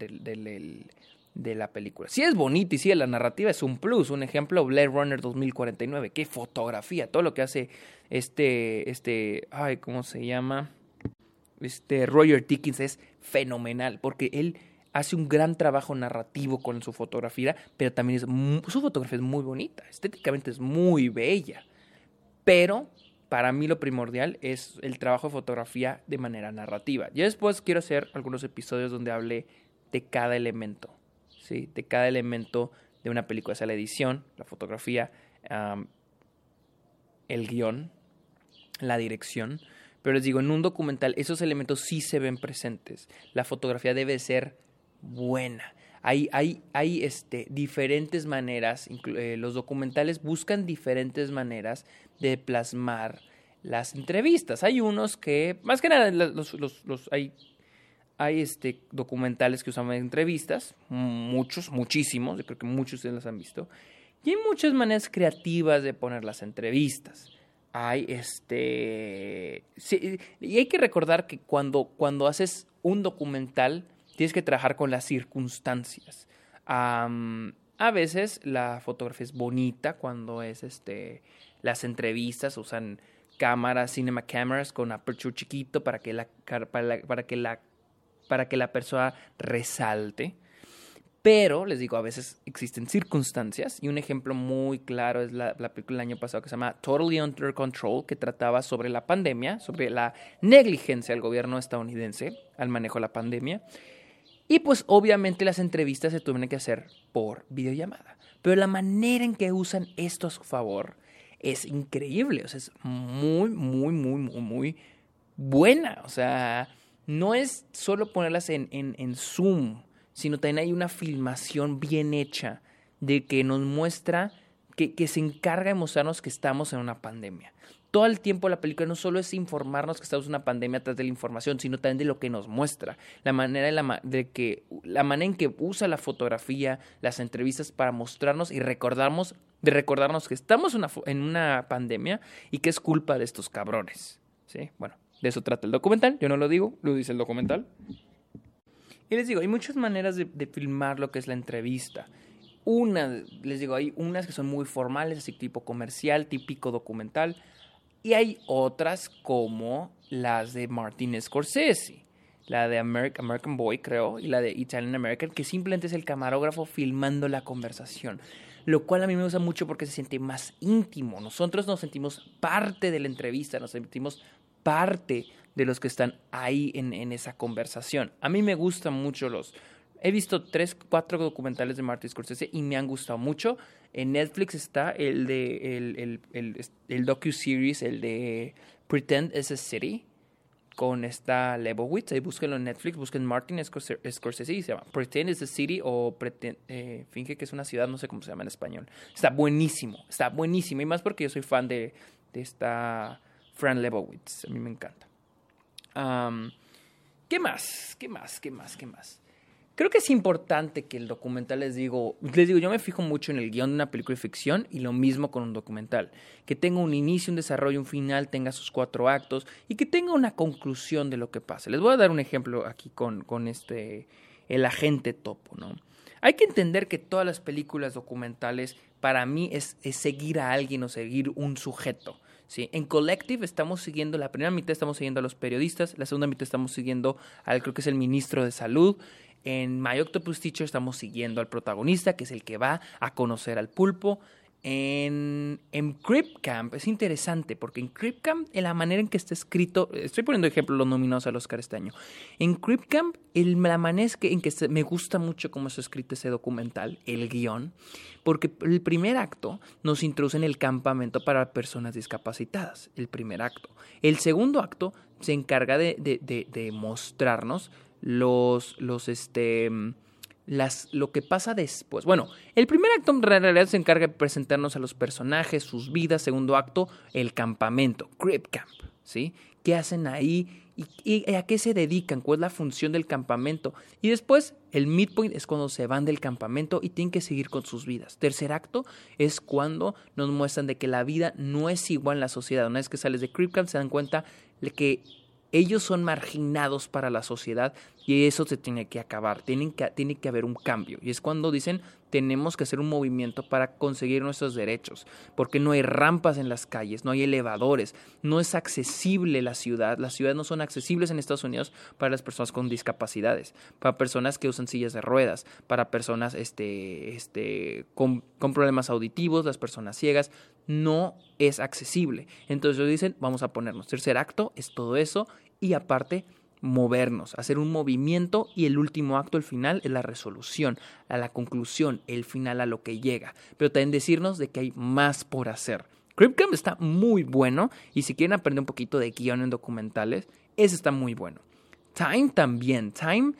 de la película. Si es bonito y si la narrativa es un plus, un ejemplo, Blade Runner 2049, qué fotografía, todo lo que hace este, este, ay, ¿cómo se llama? Este Roger Dickens es fenomenal, porque él hace un gran trabajo narrativo con su fotografía, pero también es, su fotografía es muy bonita, estéticamente es muy bella, pero para mí lo primordial es el trabajo de fotografía de manera narrativa. Yo después quiero hacer algunos episodios donde hable de cada elemento, de cada elemento de una película, sea la edición, la fotografía, el guion, la dirección. Pero les digo, en un documental esos elementos sí se ven presentes. La fotografía debe ser buena. Hay, hay, hay este, diferentes maneras, eh, los documentales buscan diferentes maneras de plasmar las entrevistas. Hay unos que, más que nada, los, los, los hay hay este, documentales que usan entrevistas, muchos, muchísimos, yo creo que muchos de ustedes los han visto, y hay muchas maneras creativas de poner las entrevistas. Hay este. Y hay que recordar que cuando, cuando haces un documental, tienes que trabajar con las circunstancias. a veces la fotografía es bonita cuando es este. Las entrevistas usan cámaras, cinema cameras con aperture chiquito para que la, para que la para que la persona resalte. Pero, les digo, a veces existen circunstancias y un ejemplo muy claro es la, película del año pasado que se llama Totally Under Control, que trataba sobre la pandemia, sobre la negligencia del gobierno estadounidense al manejo de la pandemia. Y pues obviamente las entrevistas se tuvieron que hacer por videollamada. Pero la manera en que usan esto a su favor es increíble, o sea, es muy, muy, muy, muy, muy buena. O sea, no es solo ponerlas en, en, en Zoom, sino también hay una filmación bien hecha de que nos muestra, que, que se encarga de mostrarnos que estamos en una pandemia todo el tiempo la película no solo es informarnos que estamos en una pandemia tras de la información, sino también de lo que nos muestra, la manera de, la, de que la manera en que usa la fotografía, las entrevistas para mostrarnos y recordarnos de recordarnos que estamos una, en una pandemia y que es culpa de estos cabrones, ¿sí? Bueno, de eso trata el documental. Yo no lo digo, lo dice el documental. Y les digo, hay muchas maneras de, filmar lo que es la entrevista. Una, les digo, hay unas que son muy formales, así tipo comercial, típico documental. Y hay otras como las de Martin Scorsese, la de American Boy, creo, y la de Italian American, que simplemente es el camarógrafo filmando la conversación. Lo cual a mí me gusta mucho porque se siente más íntimo. Nosotros nos sentimos parte de la entrevista, nos sentimos parte de los que están ahí en, en esa conversación. A mí me gustan mucho los... He visto tres, cuatro documentales de Martin Scorsese y me han gustado mucho. En Netflix está el de el, el, el, el docu-series, el de Pretend is a City, con esta Lebowitz. Ahí búsquenlo en Netflix, busquen Martin Scorsese y se llama Pretend is a City o pretend, eh, finge que es una ciudad, no sé cómo se llama en español. Está buenísimo, está buenísimo. Y más porque yo soy fan de, de esta Fran Lebowitz. A mí me encanta. ¿Qué más? ¿Qué más? ¿Qué más? ¿Qué más? Creo que es importante que el documental les digo, les digo, yo me fijo mucho en el guion de una película de ficción y lo mismo con un documental, que tenga un inicio, un desarrollo, un final, tenga sus cuatro actos y que tenga una conclusión de lo que pasa. Les voy a dar un ejemplo aquí con, con este, el agente topo, ¿no? Hay que entender que todas las películas documentales para mí es, es seguir a alguien o seguir un sujeto. ¿Sí? En Collective estamos siguiendo, la primera mitad estamos siguiendo a los periodistas, la segunda mitad estamos siguiendo al, creo que es el ministro de Salud. En My Octopus Teacher estamos siguiendo al protagonista, que es el que va a conocer al pulpo. En, en Crypt Camp es interesante porque en Crypt Camp, en la manera en que está escrito, estoy poniendo ejemplo los nominados al Oscar este año. En Crypt Camp, el, la manera en que me gusta mucho cómo está escrito ese documental, el guion, porque el primer acto nos introduce en el campamento para personas discapacitadas, el primer acto. El segundo acto se encarga de, de, de, de mostrarnos los, los, este, las, lo que pasa después. Bueno, el primer acto en realidad se encarga de presentarnos a los personajes, sus vidas. Segundo acto, el campamento, Crip Camp, ¿sí? ¿Qué hacen ahí? ¿Y, a qué se dedican? ¿Cuál es la función del campamento? Y después, el midpoint es cuando se van del campamento y tienen que seguir con sus vidas. Tercer acto es cuando nos muestran de que la vida no es igual en la sociedad. Una vez que sales de Crip Camp se dan cuenta de que ellos son marginados para la sociedad y eso se tiene que acabar, tiene que, tiene que haber un cambio. Y es cuando dicen, tenemos que hacer un movimiento para conseguir nuestros derechos, porque no hay rampas en las calles, no hay elevadores, no es accesible la ciudad, las ciudades no son accesibles en Estados Unidos para las personas con discapacidades, para personas que usan sillas de ruedas, para personas este, este, con problemas auditivos, las personas ciegas, no es accesible. Entonces ellos dicen, vamos a ponernos. Tercer acto es todo eso y aparte movernos, hacer un movimiento y el último acto, el final, es la resolución, a la conclusión, el final a lo que llega. Pero también decirnos de que hay más por hacer. Camp está muy bueno y si quieren aprender un poquito de guion en documentales, ese está muy bueno. Time también. Time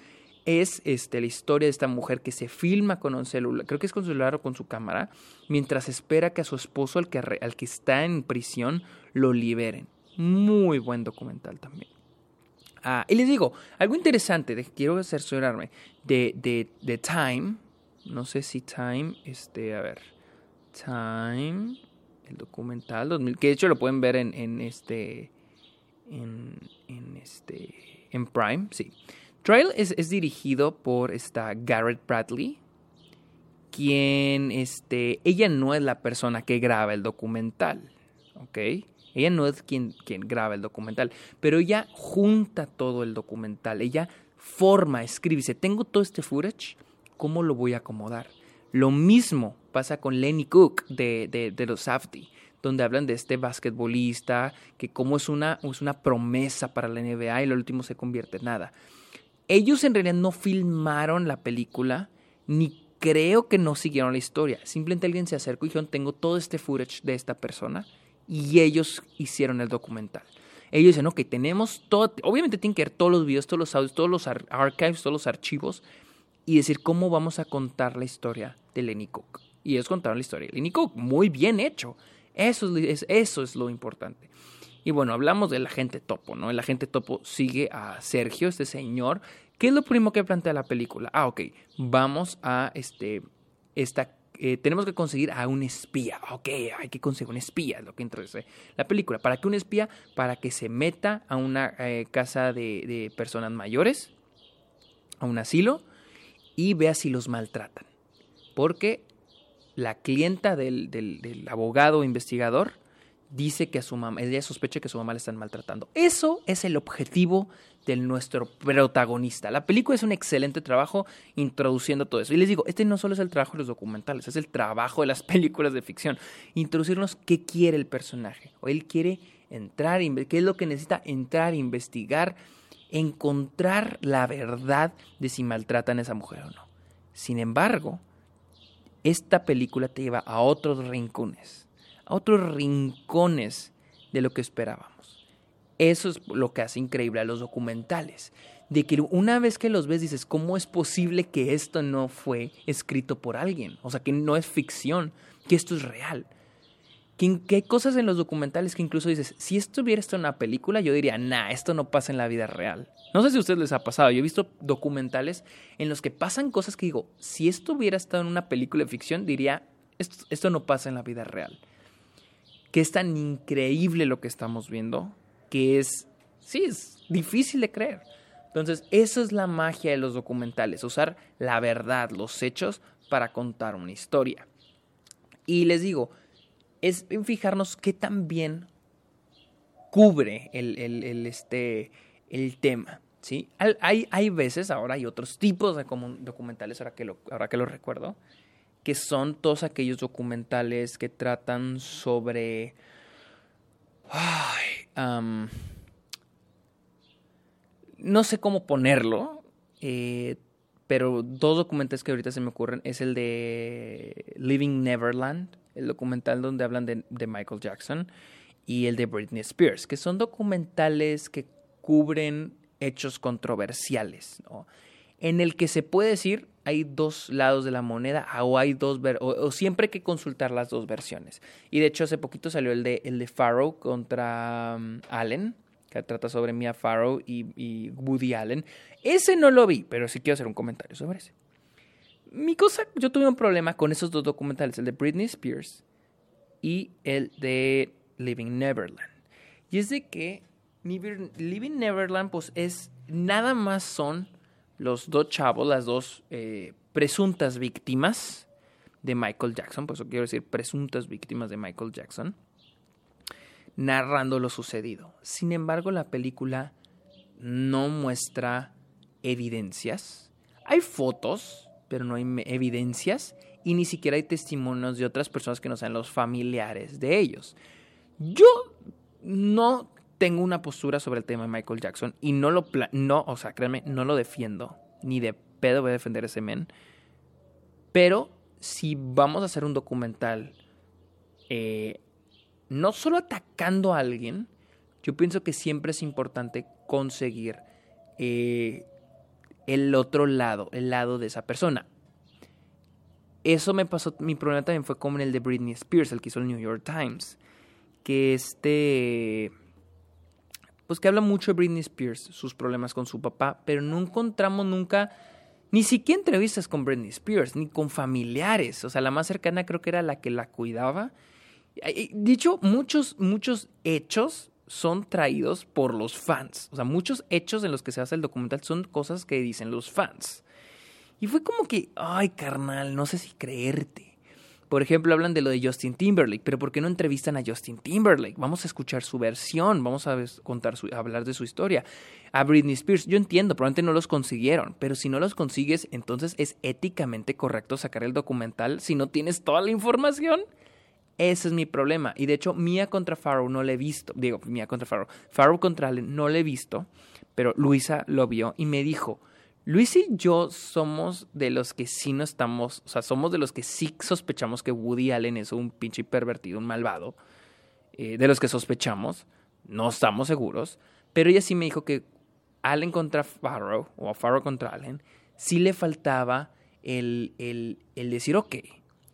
es este, la historia de esta mujer que se filma con un celular, creo que es con celular o con su cámara, mientras espera que a su esposo, al que, al que está en prisión, lo liberen. Muy buen documental también. Ah, y les digo, algo interesante, de, quiero cerciorarme, de, de, de Time, no sé si Time, este, a ver, Time, el documental, 2000, que de hecho lo pueden ver en, en este, en, en este, en Prime, sí. Trial es, es dirigido por esta Garrett Bradley, quien, este, ella no es la persona que graba el documental, ¿ok? Ella no es quien, quien graba el documental, pero ella junta todo el documental, ella forma, escribe, dice, tengo todo este footage, ¿cómo lo voy a acomodar? Lo mismo pasa con Lenny Cook de, de, los Safdie donde hablan de este basquetbolista, que como es una, es una promesa para la NBA y lo último se convierte en nada. Ellos en realidad no filmaron la película, ni creo que no siguieron la historia. Simplemente alguien se acercó y dijeron, tengo todo este footage de esta persona, y ellos hicieron el documental. Ellos dicen, ok, tenemos todo, obviamente tienen que ver todos los videos, todos los audios, todos los archives, todos los archivos, y decir cómo vamos a contar la historia de Lenny Cook. Y ellos contaron la historia de Lenny Cook, muy bien hecho. Eso es, eso es lo importante. Y bueno, hablamos del agente topo, ¿no? El agente topo sigue a Sergio, este señor. ¿Qué es lo primero que plantea la película? Ah, ok, vamos a este, esta eh, tenemos que conseguir a un espía. Ok, hay que conseguir un espía, es lo que introduce la película. ¿Para qué un espía? Para que se meta a una eh, casa de, personas mayores, a un asilo, y vea si los maltratan. Porque la clienta del, del, del abogado investigador dice que a su mamá, ella sospecha que su mamá le están maltratando. Eso es el objetivo de nuestro protagonista. La película es un excelente trabajo introduciendo todo eso. Y les digo, este no solo es el trabajo de los documentales, es el trabajo de las películas de ficción. Introducirnos qué quiere el personaje. O él quiere entrar, qué es lo que necesita entrar, investigar, encontrar la verdad de si maltratan a esa mujer o no. Sin embargo, esta película te lleva a otros rincones a otros rincones de lo que esperábamos. Eso es lo que hace increíble a los documentales. De que una vez que los ves dices, ¿cómo es posible que esto no fue escrito por alguien? O sea, que no es ficción, que esto es real. Que, hay cosas en los documentales que incluso dices, si esto hubiera estado en una película, yo diría, nah, esto no pasa en la vida real. No sé si a ustedes les ha pasado, yo he visto documentales en los que pasan cosas que digo, si esto hubiera estado en una película de ficción, diría, esto, esto no pasa en la vida real que es tan increíble lo que estamos viendo, que es, sí, es difícil de creer. Entonces, eso es la magia de los documentales, usar la verdad, los hechos para contar una historia. Y les digo, es fijarnos qué tan bien cubre el, el, este, el tema. ¿sí? Hay, hay veces, ahora hay otros tipos de documentales, ahora que ahora que lo recuerdo, que son todos aquellos documentales que tratan sobre... Ay, no sé cómo ponerlo, eh, pero dos documentales que ahorita se me ocurren es el de Living Neverland, el documental donde hablan de, de Michael Jackson, y el de Britney Spears, que son documentales que cubren hechos controversiales, ¿no? en el que se puede decir hay dos lados de la moneda o hay dos o, siempre hay que consultar las dos versiones. Y de hecho hace poquito salió el de el de Farrow contra um, Allen, que trata sobre Mia Farrow y, Woody Allen. Ese no lo vi, pero sí quiero hacer un comentario sobre ese. Mi cosa, yo tuve un problema con esos dos documentales, el de Britney Spears y el de Living Neverland. Y es de que Living Neverland pues es nada más son los dos chavos, las dos eh, presuntas víctimas de Michael Jackson, por eso quiero decir presuntas víctimas de Michael Jackson, narrando lo sucedido. Sin embargo, la película no muestra evidencias. Hay fotos, pero no hay evidencias y ni siquiera hay testimonios de otras personas que no sean los familiares de ellos. Yo no tengo una postura sobre el tema de Michael Jackson y no lo, no, o sea, créanme, no lo defiendo, ni de pedo voy a defender ese men. Pero si vamos a hacer un documental, eh, no solo atacando a alguien, yo pienso que siempre es importante conseguir eh, el otro lado, el lado de esa persona. Eso me pasó, mi problema también fue como el de Britney Spears, el que hizo el New York Times, que este pues que habla mucho de Britney Spears, sus problemas con su papá, pero no encontramos nunca ni siquiera entrevistas con Britney Spears, ni con familiares. O sea, la más cercana creo que era la que la cuidaba. Dicho, muchos, muchos hechos son traídos por los fans. O sea, muchos hechos en los que se hace el documental son cosas que dicen los fans. Y fue como que, ay, carnal, no sé si creerte. Por ejemplo, hablan de lo de Justin Timberlake, pero ¿por qué no entrevistan a Justin Timberlake? Vamos a escuchar su versión, vamos a contar su, hablar de su historia. A Britney Spears, yo entiendo, probablemente no los consiguieron, pero si no los consigues, entonces es éticamente correcto sacar el documental si no tienes toda la información. Ese es mi problema. Y de hecho, Mia contra Farrow no le he visto. Digo, Mia contra Farrow. Farrow contra Allen no le he visto, pero Luisa lo vio y me dijo, Luis y yo somos de los que sí no estamos, o sea, somos de los que sí sospechamos que Woody Allen es un pinche pervertido, un malvado, eh, de los que sospechamos, no estamos seguros, pero ella sí me dijo que Allen contra Farrow, o Farrow contra Allen, sí le faltaba el, el, el decir, ok,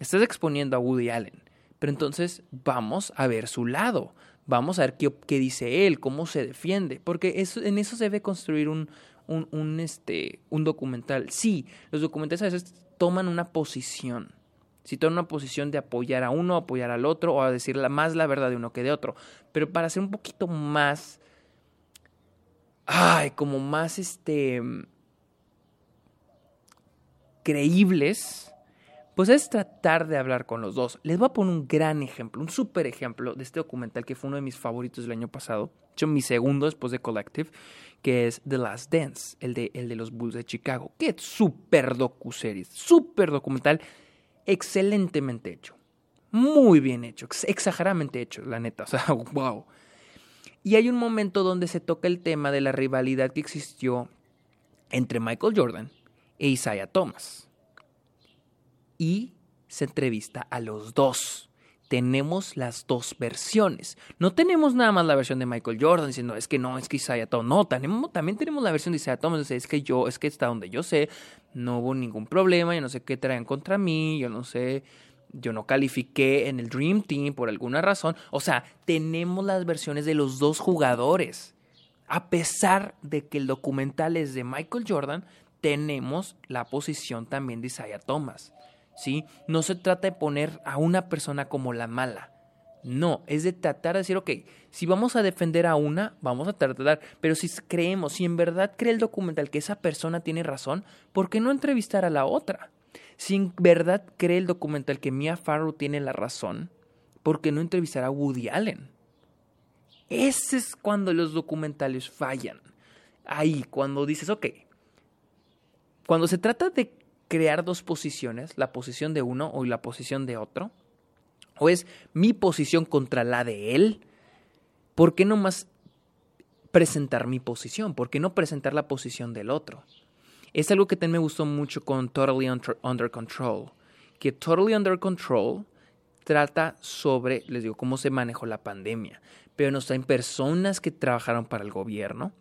estás exponiendo a Woody Allen, pero entonces vamos a ver su lado, vamos a ver qué, qué dice él, cómo se defiende, porque eso, en eso se debe construir un, un, este, un documental. Sí, los documentales a veces toman una posición. Si toman una posición de apoyar a uno, apoyar al otro, o a decir más la verdad de uno que de otro. Pero para ser un poquito más. Ay, como más este. creíbles. Pues es tratar de hablar con los dos. Les voy a poner un gran ejemplo, un súper ejemplo de este documental que fue uno de mis favoritos del año pasado. De hecho, mi segundo después de Collective que es The Last Dance, el de, el de los Bulls de Chicago. Qué súper docu-series, súper documental, excelentemente hecho. Muy bien hecho, exageradamente hecho, la neta. O sea, wow. Y hay un momento donde se toca el tema de la rivalidad que existió entre Michael Jordan e Isaiah Thomas. Y se entrevista a los dos tenemos las dos versiones. No tenemos nada más la versión de Michael Jordan diciendo, es que no, es que Isaiah Thomas. No, tenemos, también tenemos la versión de Isaiah Thomas. Es que yo, es que está donde yo sé, no hubo ningún problema, yo no sé qué traen contra mí, yo no sé, yo no califiqué en el Dream Team por alguna razón. O sea, tenemos las versiones de los dos jugadores. A pesar de que el documental es de Michael Jordan, tenemos la posición también de Isaiah Thomas. ¿Sí? No se trata de poner a una persona como la mala. No, es de tratar de decir, ok, si vamos a defender a una, vamos a tratar, pero si creemos, si en verdad cree el documental que esa persona tiene razón, ¿por qué no entrevistar a la otra? Si en verdad cree el documental que Mia Farrow tiene la razón, ¿por qué no entrevistar a Woody Allen? Ese es cuando los documentales fallan. Ahí, cuando dices, ok, cuando se trata de crear dos posiciones, la posición de uno o la posición de otro? ¿O es mi posición contra la de él? ¿Por qué no más presentar mi posición? ¿Por qué no presentar la posición del otro? Es algo que también me gustó mucho con Totally Under Control. Que Totally Under Control trata sobre, les digo, cómo se manejó la pandemia. Pero nos traen personas que trabajaron para el gobierno,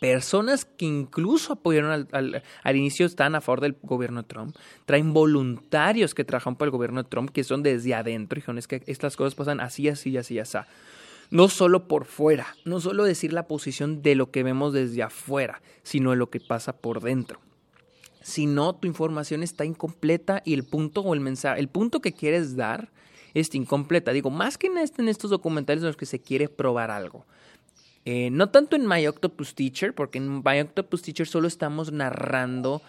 personas que incluso apoyaron al, al, inicio, están a favor del gobierno de Trump, traen voluntarios que trabajan para el gobierno de Trump, que son desde adentro, y es que estas cosas pasan así, así, así, así. No solo por fuera, no solo decir la posición de lo que vemos desde afuera, sino de lo que pasa por dentro. Si no, tu información está incompleta y el punto o el mensaje, el punto que quieres dar es incompleta. Digo, más que en, este, en estos documentales en los que se quiere probar algo. Eh, no tanto en My Octopus Teacher, porque en My Octopus Teacher solo estamos narrando,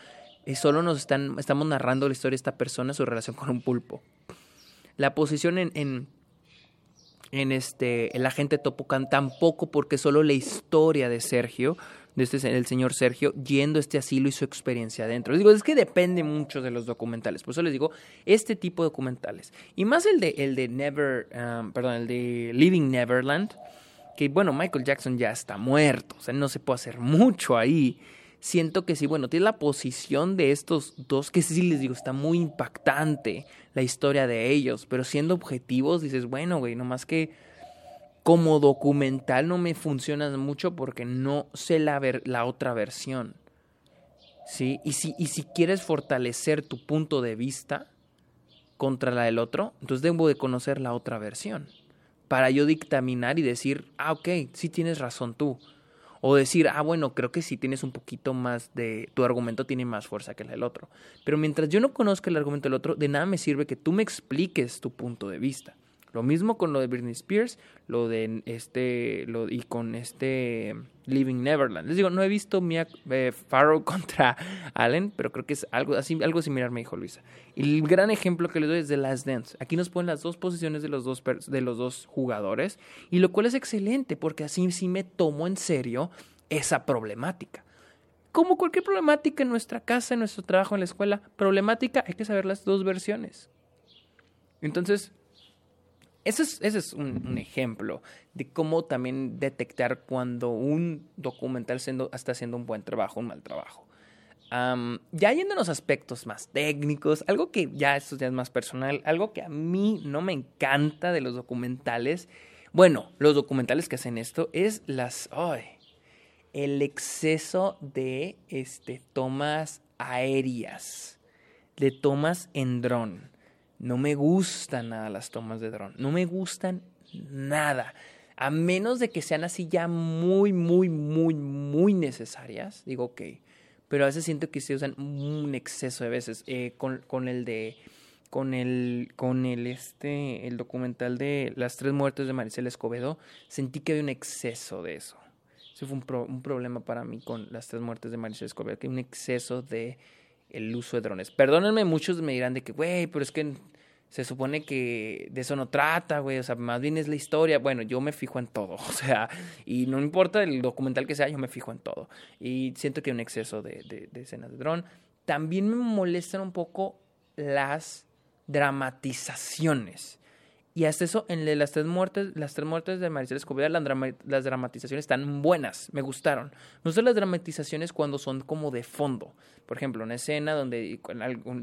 eh, solo nos están, estamos narrando la historia de esta persona, su relación con un pulpo. La posición en, en, en este, el agente Topocan tampoco, porque solo la historia de Sergio, de este, el señor Sergio, yendo a este asilo y su experiencia adentro. digo, es que depende mucho de los documentales. Por eso les digo, este tipo de documentales. Y más el de, el de Never, um, perdón, el de Living Neverland bueno, Michael Jackson ya está muerto, o sea, no se puede hacer mucho ahí. Siento que sí, bueno, tiene la posición de estos dos, que sí les digo, está muy impactante la historia de ellos, pero siendo objetivos dices, bueno, güey, nomás que como documental no me funciona mucho porque no sé la, la otra versión. ¿Sí? Y si, y si quieres fortalecer tu punto de vista contra la del otro, entonces debo de conocer la otra versión para yo dictaminar y decir, ah, ok, sí tienes razón tú. O decir, ah, bueno, creo que sí tienes un poquito más de, tu argumento tiene más fuerza que el del otro. Pero mientras yo no conozca el argumento del otro, de nada me sirve que tú me expliques tu punto de vista. Lo mismo con lo de Britney Spears, lo de este, y con este Living Neverland. Les digo, no he visto Mia eh, Farrow contra Allen, pero creo que es algo así, algo similar, me dijo Luisa. El gran ejemplo que le doy es de Last Dance. Aquí nos ponen las dos posiciones de los dos, de los dos jugadores, y lo cual es excelente, porque así sí me tomo en serio esa problemática. Como cualquier problemática en nuestra casa, en nuestro trabajo, en la escuela, problemática, hay que saber las dos versiones. Entonces, ese es, un, ejemplo de cómo también detectar cuando un documental está haciendo un buen trabajo, un mal trabajo. ya yendo a los aspectos más técnicos, algo que ya esto ya es más personal, algo que a mí no me encanta de los documentales, bueno, los documentales que hacen esto es las, el exceso de este, tomas aéreas, de tomas en dron. No me gustan nada las tomas de dron. No me gustan nada. A menos de que sean así ya muy, muy, muy, muy necesarias. Digo, ok. Pero a veces siento que se usan un exceso de veces. Eh, con, con el de con el, con el, este, el documental de las tres muertes de Maricel Escobedo, sentí que había un exceso de eso. Eso fue un, problema para mí con las tres muertes de Maricel Escobedo, que un exceso de el uso de drones. Perdónenme, muchos me dirán de que, güey, pero es que se supone que de eso no trata, güey, o sea, más bien es la historia. Bueno, yo me fijo en todo, o sea, y no importa el documental que sea, yo me fijo en todo. Y siento que hay un exceso de, de, escenas de dron. También me molestan un poco las dramatizaciones. Y hasta eso, en las tres muertes, las tres muertes de Maricel Escobar, las, dramatizaciones están buenas, me gustaron. No son las dramatizaciones cuando son como de fondo. Por ejemplo, una escena donde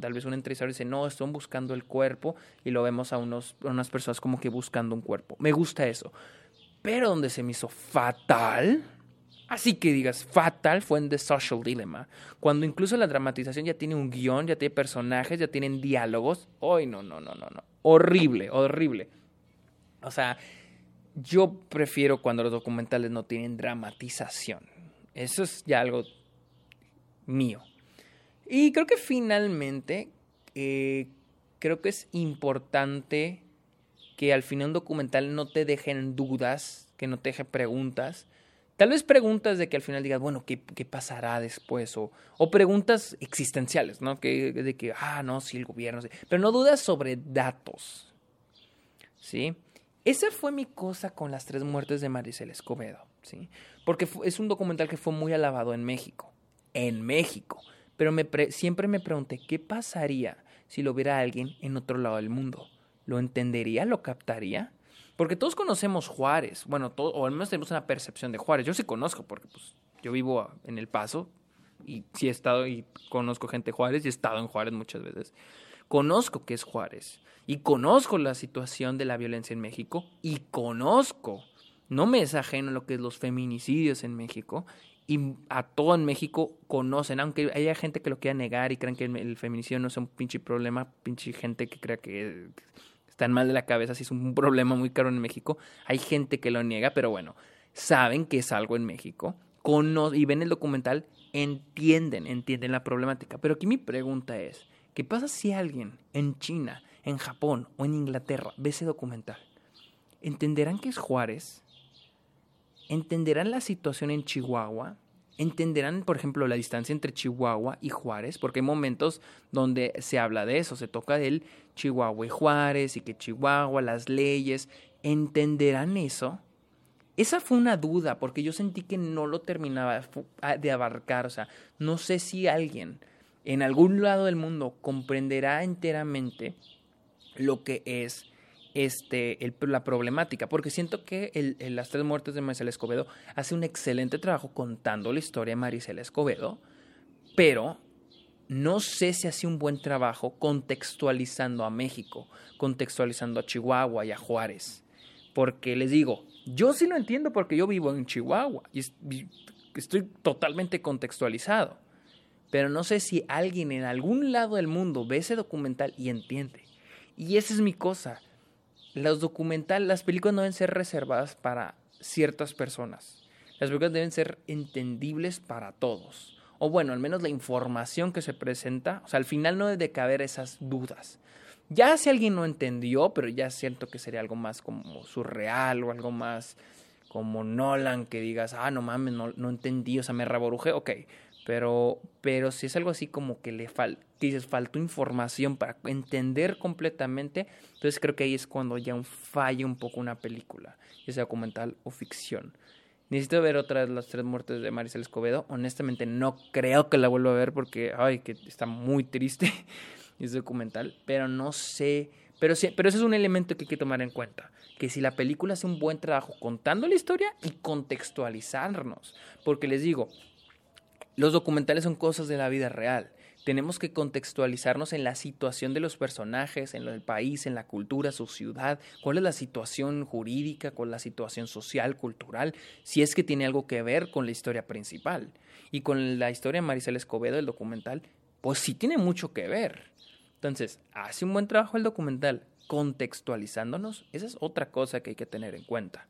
tal vez un entrevistador dice, no, están buscando el cuerpo y lo vemos a, unos, a unas personas como que buscando un cuerpo. Me gusta eso. Pero donde se me hizo fatal, así que digas fatal, fue en The Social Dilemma. Cuando incluso la dramatización ya tiene un guion, ya tiene personajes, ya tienen diálogos. Ay, no, no, no, no, no horrible, horrible. O sea, yo prefiero cuando los documentales no tienen dramatización. Eso es ya algo mío. Y creo que finalmente, eh, creo que es importante que al final un documental no te dejen dudas, que no te deje preguntas. Tal vez preguntas de que al final digas, bueno, ¿qué, qué pasará después? O, o, preguntas existenciales, ¿no? Que, de que, ah, no, sí, el gobierno, sí. pero no dudas sobre datos, ¿sí? Esa fue mi cosa con las tres muertes de Maricel Escobedo, ¿sí? Porque es un documental que fue muy alabado en México, en México, pero me siempre me pregunté, ¿qué pasaría si lo viera alguien en otro lado del mundo? ¿Lo entendería? ¿Lo captaría? Porque todos conocemos Juárez, bueno, o al menos tenemos una percepción de Juárez. Yo sí conozco, porque pues, yo vivo en El Paso y sí he estado y conozco gente Juárez y he estado en Juárez muchas veces. Conozco qué es Juárez y conozco la situación de la violencia en México y conozco, no me es ajeno lo que es los feminicidios en México y a todo en México conocen, aunque haya gente que lo quiera negar y crean que el feminicidio no es un pinche problema, pinche gente que crea que están mal de la cabeza, si es un problema muy caro en México. Hay gente que lo niega, pero bueno, saben que es algo en México y ven el documental, entienden, entienden la problemática. Pero aquí mi pregunta es, ¿qué pasa si alguien en China, en Japón o en Inglaterra ve ese documental? ¿Entenderán que es Juárez? ¿Entenderán la situación en Chihuahua? Entenderán, por ejemplo, la distancia entre Chihuahua y Juárez, porque hay momentos donde se habla de eso, se toca del Chihuahua y Juárez y que Chihuahua, las leyes, ¿entenderán eso? Esa fue una duda, porque yo sentí que no lo terminaba de abarcar, o sea, no sé si alguien en algún lado del mundo comprenderá enteramente lo que es este, la problemática, porque siento que Las Tres Muertes de Maricela Escobedo hace un excelente trabajo contando la historia de Maricela Escobedo, pero no sé si hace un buen trabajo contextualizando a México, contextualizando a Chihuahua y a Juárez, porque les digo, yo sí lo entiendo porque yo vivo en Chihuahua y estoy totalmente contextualizado, pero no sé si alguien en algún lado del mundo ve ese documental y entiende. Y esa es mi cosa los documentales, las películas no deben ser reservadas para ciertas personas. Las películas deben ser entendibles para todos. O bueno, al menos la información que se presenta, o sea, al final no debe caber esas dudas. Ya si alguien no entendió, pero ya siento que sería algo más como surreal o algo más como Nolan, que digas, ah, no mames, no, no entendí, o sea, me reborujé, ok. Pero, pero si es algo así como que le falta, dices, faltó información para entender completamente, entonces creo que ahí es cuando ya un falla un poco una película, ya sea documental o ficción. Necesito ver otra vez las tres muertes de Maricel Escobedo. Honestamente no creo que la vuelva a ver porque, ay, que está muy triste ese documental, pero no sé, pero sí, pero ese es un elemento que hay que tomar en cuenta, que si la película hace un buen trabajo contando la historia y contextualizarnos, porque les digo, los documentales son cosas de la vida real. Tenemos que contextualizarnos en la situación de los personajes, en el país, en la cultura, su ciudad, cuál es la situación jurídica, cuál es la situación social, cultural, si es que tiene algo que ver con la historia principal. Y con la historia de Maricel Escobedo, el documental, pues sí tiene mucho que ver. Entonces, hace un buen trabajo el documental contextualizándonos, esa es otra cosa que hay que tener en cuenta.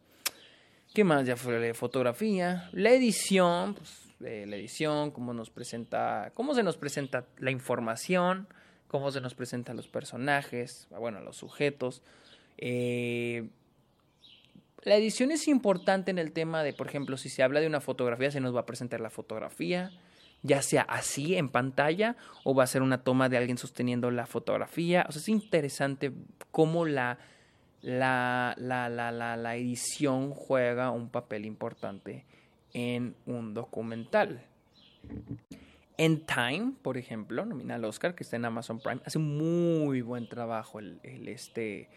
¿Qué más? Ya fue la fotografía, la edición, pues la edición, cómo nos presenta, cómo se nos presenta la información, cómo se nos presentan los personajes, bueno, los sujetos. Eh, la edición es importante en el tema de, por ejemplo, si se habla de una fotografía, se nos va a presentar la fotografía, ya sea así en pantalla o va a ser una toma de alguien sosteniendo la fotografía. O sea, es interesante cómo la, la, la, la, la edición juega un papel importante en un documental. En Time, por ejemplo, nomina al Oscar, que está en Amazon Prime, hace un muy buen trabajo el, este,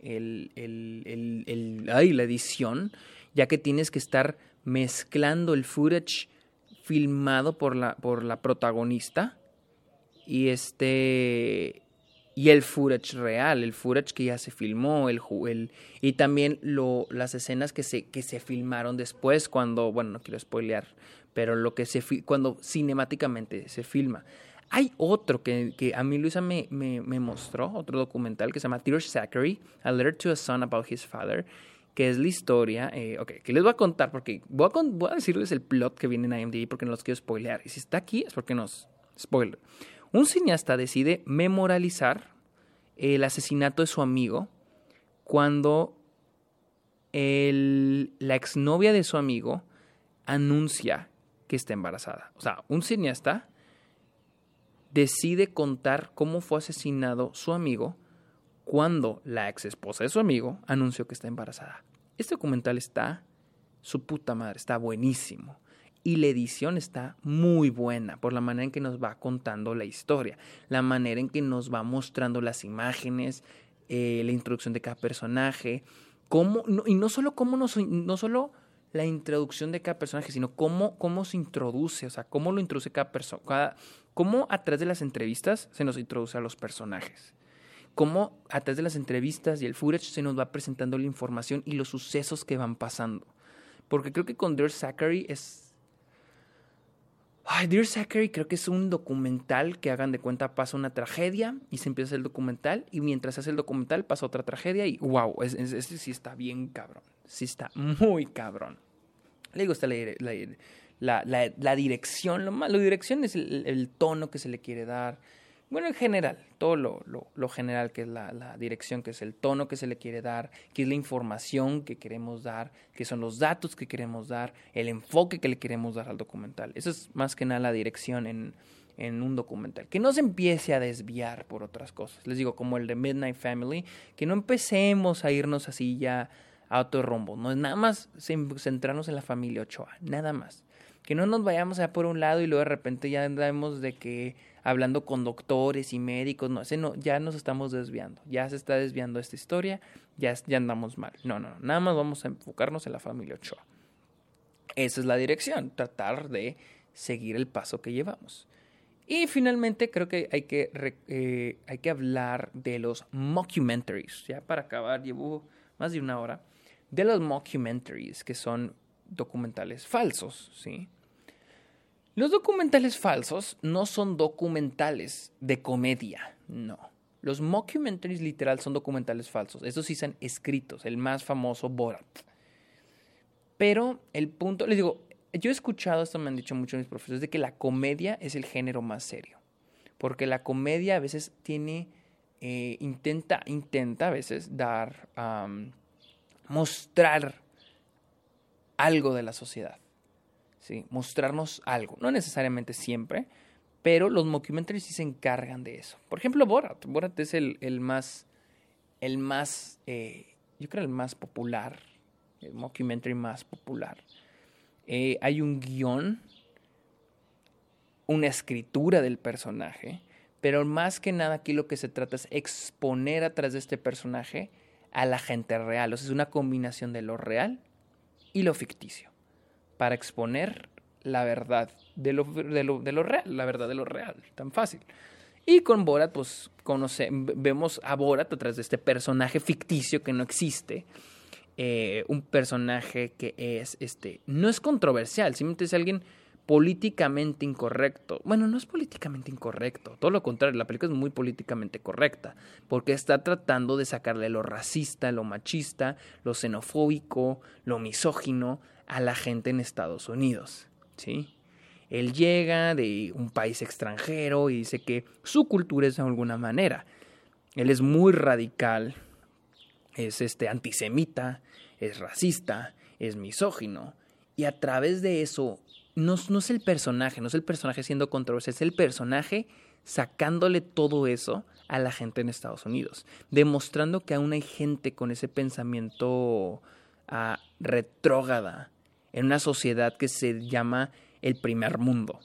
el, el, el, ay, la edición, ya que tienes que estar mezclando el footage filmado por la, por la protagonista y este y el footage real, el footage que ya se filmó, el, el y también lo, las escenas que se, que se filmaron después cuando, bueno, no quiero spoilear, pero lo que se cuando cinemáticamente se filma. Hay otro que, que a mí Luisa me, me, me, mostró, otro documental que se llama Tears Zachary, A Letter to a Son About His Father, que es la historia, eh, ok, que les voy a contar, porque voy a, voy a decirles el plot que viene en IMDb porque no los quiero spoilear. Y si está aquí es porque nos spoiler. Un cineasta decide memorializar el asesinato de su amigo cuando la exnovia de su amigo anuncia que está embarazada. O sea, un cineasta decide contar cómo fue asesinado su amigo cuando la ex esposa de su amigo anunció que está embarazada. Este documental está su puta madre, está buenísimo. Y la edición está muy buena por la manera en que nos va contando la historia, la manera en que nos va mostrando las imágenes, eh, la introducción de cada personaje, cómo, y no solo cómo no solo la introducción de cada personaje, sino cómo, cómo se introduce, o sea, cómo lo introduce cada persona, cómo a través de las entrevistas se nos introduce a los personajes cómo a través de las entrevistas y el footage se nos va presentando la información y los sucesos que van pasando. Porque creo que con Dear Zachary es... Ay, Dear Zachary creo que es un documental que hagan de cuenta pasa una tragedia y se empieza el documental y mientras hace el documental pasa otra tragedia y wow, este sí está bien cabrón, sí está muy cabrón. Le gusta la, la, la, la dirección, lo, la dirección es el tono que se le quiere dar, bueno, en general, todo lo, lo, general que es la, la, dirección, que es el tono que se le quiere dar, que es la información que queremos dar, que son los datos que queremos dar, el enfoque que le queremos dar al documental. Eso es más que nada la dirección en, en un documental. Que no se empiece a desviar por otras cosas. Les digo, como el de Midnight Family, que no empecemos a irnos así ya a otro rumbo. No es nada más centrarnos en la familia Ochoa, nada más. Que no nos vayamos a por un lado y luego de repente ya andamos de que hablando con doctores y médicos, no, ese no, ya nos estamos desviando, ya se está desviando esta historia, ya, ya andamos mal. No, no, no, nada más vamos a enfocarnos en la familia Ochoa. Esa es la dirección, tratar de seguir el paso que llevamos. Y finalmente creo que hay que, eh, hay que hablar de los mockumentaries. Ya para acabar, llevo más de una hora. De los mockumentaries, que son documentales falsos, ¿sí? Los documentales falsos no son documentales de comedia, no. Los mockumentaries literal son documentales falsos. Esos sí son escritos, el más famoso Borat. Pero el punto, les digo, yo he escuchado, esto me han dicho muchos mis profesores, de que la comedia es el género más serio. Porque la comedia a veces tiene, eh, intenta, intenta a veces dar, mostrar algo de la sociedad. Mostrarnos algo. No necesariamente siempre, pero los mockumentaries sí se encargan de eso. Por ejemplo, Borat. Borat es el, el más, el más, eh, yo creo el más popular, el mockumentary más popular. Eh, hay un guion, una escritura del personaje, pero más que nada aquí lo que se trata es exponer atrás de este personaje a la gente real. O sea, es una combinación de lo real y lo ficticio para exponer la verdad de lo, de lo, de lo real, la verdad de lo real, tan fácil. Y con Borat, pues conoce, vemos a Borat a través de este personaje ficticio que no existe. Eh, un personaje que es, este, no es controversial, simplemente es alguien políticamente incorrecto. Bueno, no es políticamente incorrecto, todo lo contrario, la película es muy políticamente correcta, porque está tratando de sacarle lo racista, lo machista, lo xenofóbico, lo misógino a la gente en Estados Unidos, ¿sí? Él llega de un país extranjero y dice que su cultura es de alguna manera. Él es muy radical, es este antisemita, es racista, es misógino y a través de eso no, es el personaje, no es el personaje siendo controversial, es el personaje sacándole todo eso a la gente en Estados Unidos, demostrando que aún hay gente con ese pensamiento ah, retrógada en una sociedad que se llama el primer mundo.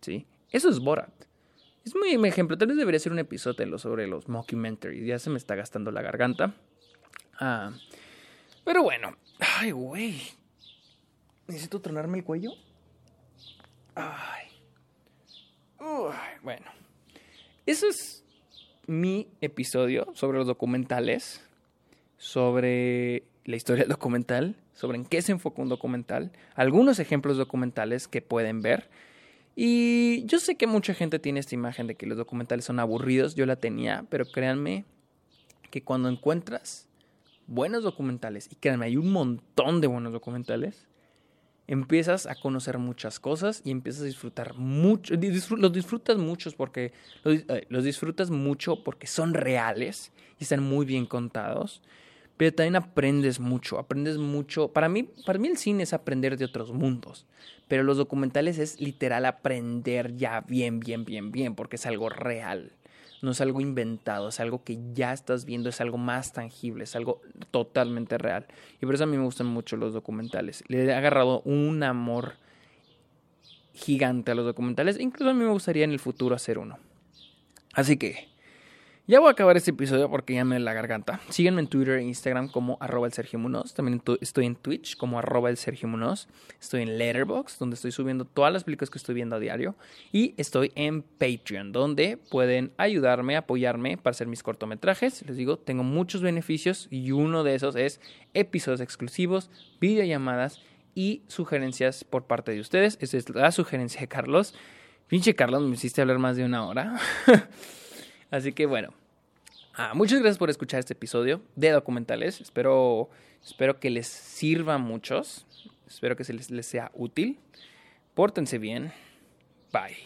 ¿sí? Eso es Borat. Es muy ejemplo. Tal vez debería ser un episodio sobre los mockumentaries. Ya se me está gastando la garganta. Ah, pero bueno. Ay, güey. ¿Necesito tronarme el cuello? Ay. bueno. Eso es mi episodio sobre los documentales. Sobre la historia del documental sobre en qué se enfoca un documental, algunos ejemplos documentales que pueden ver. Y yo sé que mucha gente tiene esta imagen de que los documentales son aburridos, yo la tenía, pero créanme que cuando encuentras buenos documentales, y créanme, hay un montón de buenos documentales, empiezas a conocer muchas cosas y empiezas a disfrutar mucho, los disfrutas muchos porque los disfrutas mucho porque son reales y están muy bien contados pero también aprendes mucho, aprendes mucho. Para mí, para mí el cine es aprender de otros mundos, pero los documentales es literal aprender ya bien, bien, bien, bien, porque es algo real. No es algo inventado, es algo que ya estás viendo, es algo más tangible, es algo totalmente real. Y por eso a mí me gustan mucho los documentales. Le he agarrado un amor gigante a los documentales. Incluso a mí me gustaría en el futuro hacer uno. Así que ya voy a acabar este episodio porque ya me la garganta. Síguenme en Twitter e Instagram como arroba el Sergio Munoz. También estoy en Twitch como arroba el Sergio Munoz. Estoy en Letterboxd, donde estoy subiendo todas las películas que estoy viendo a diario. Y estoy en Patreon, donde pueden ayudarme, apoyarme para hacer mis cortometrajes. Les digo, tengo muchos beneficios y uno de esos es episodios exclusivos, videollamadas y sugerencias por parte de ustedes. Esa es la sugerencia de Carlos. Pinche Carlos, me hiciste hablar más de una hora. Así que bueno. Ah, muchas gracias por escuchar este episodio de documentales. Espero, espero que les sirva a muchos. Espero que se les, les sea útil. Pórtense bien. Bye.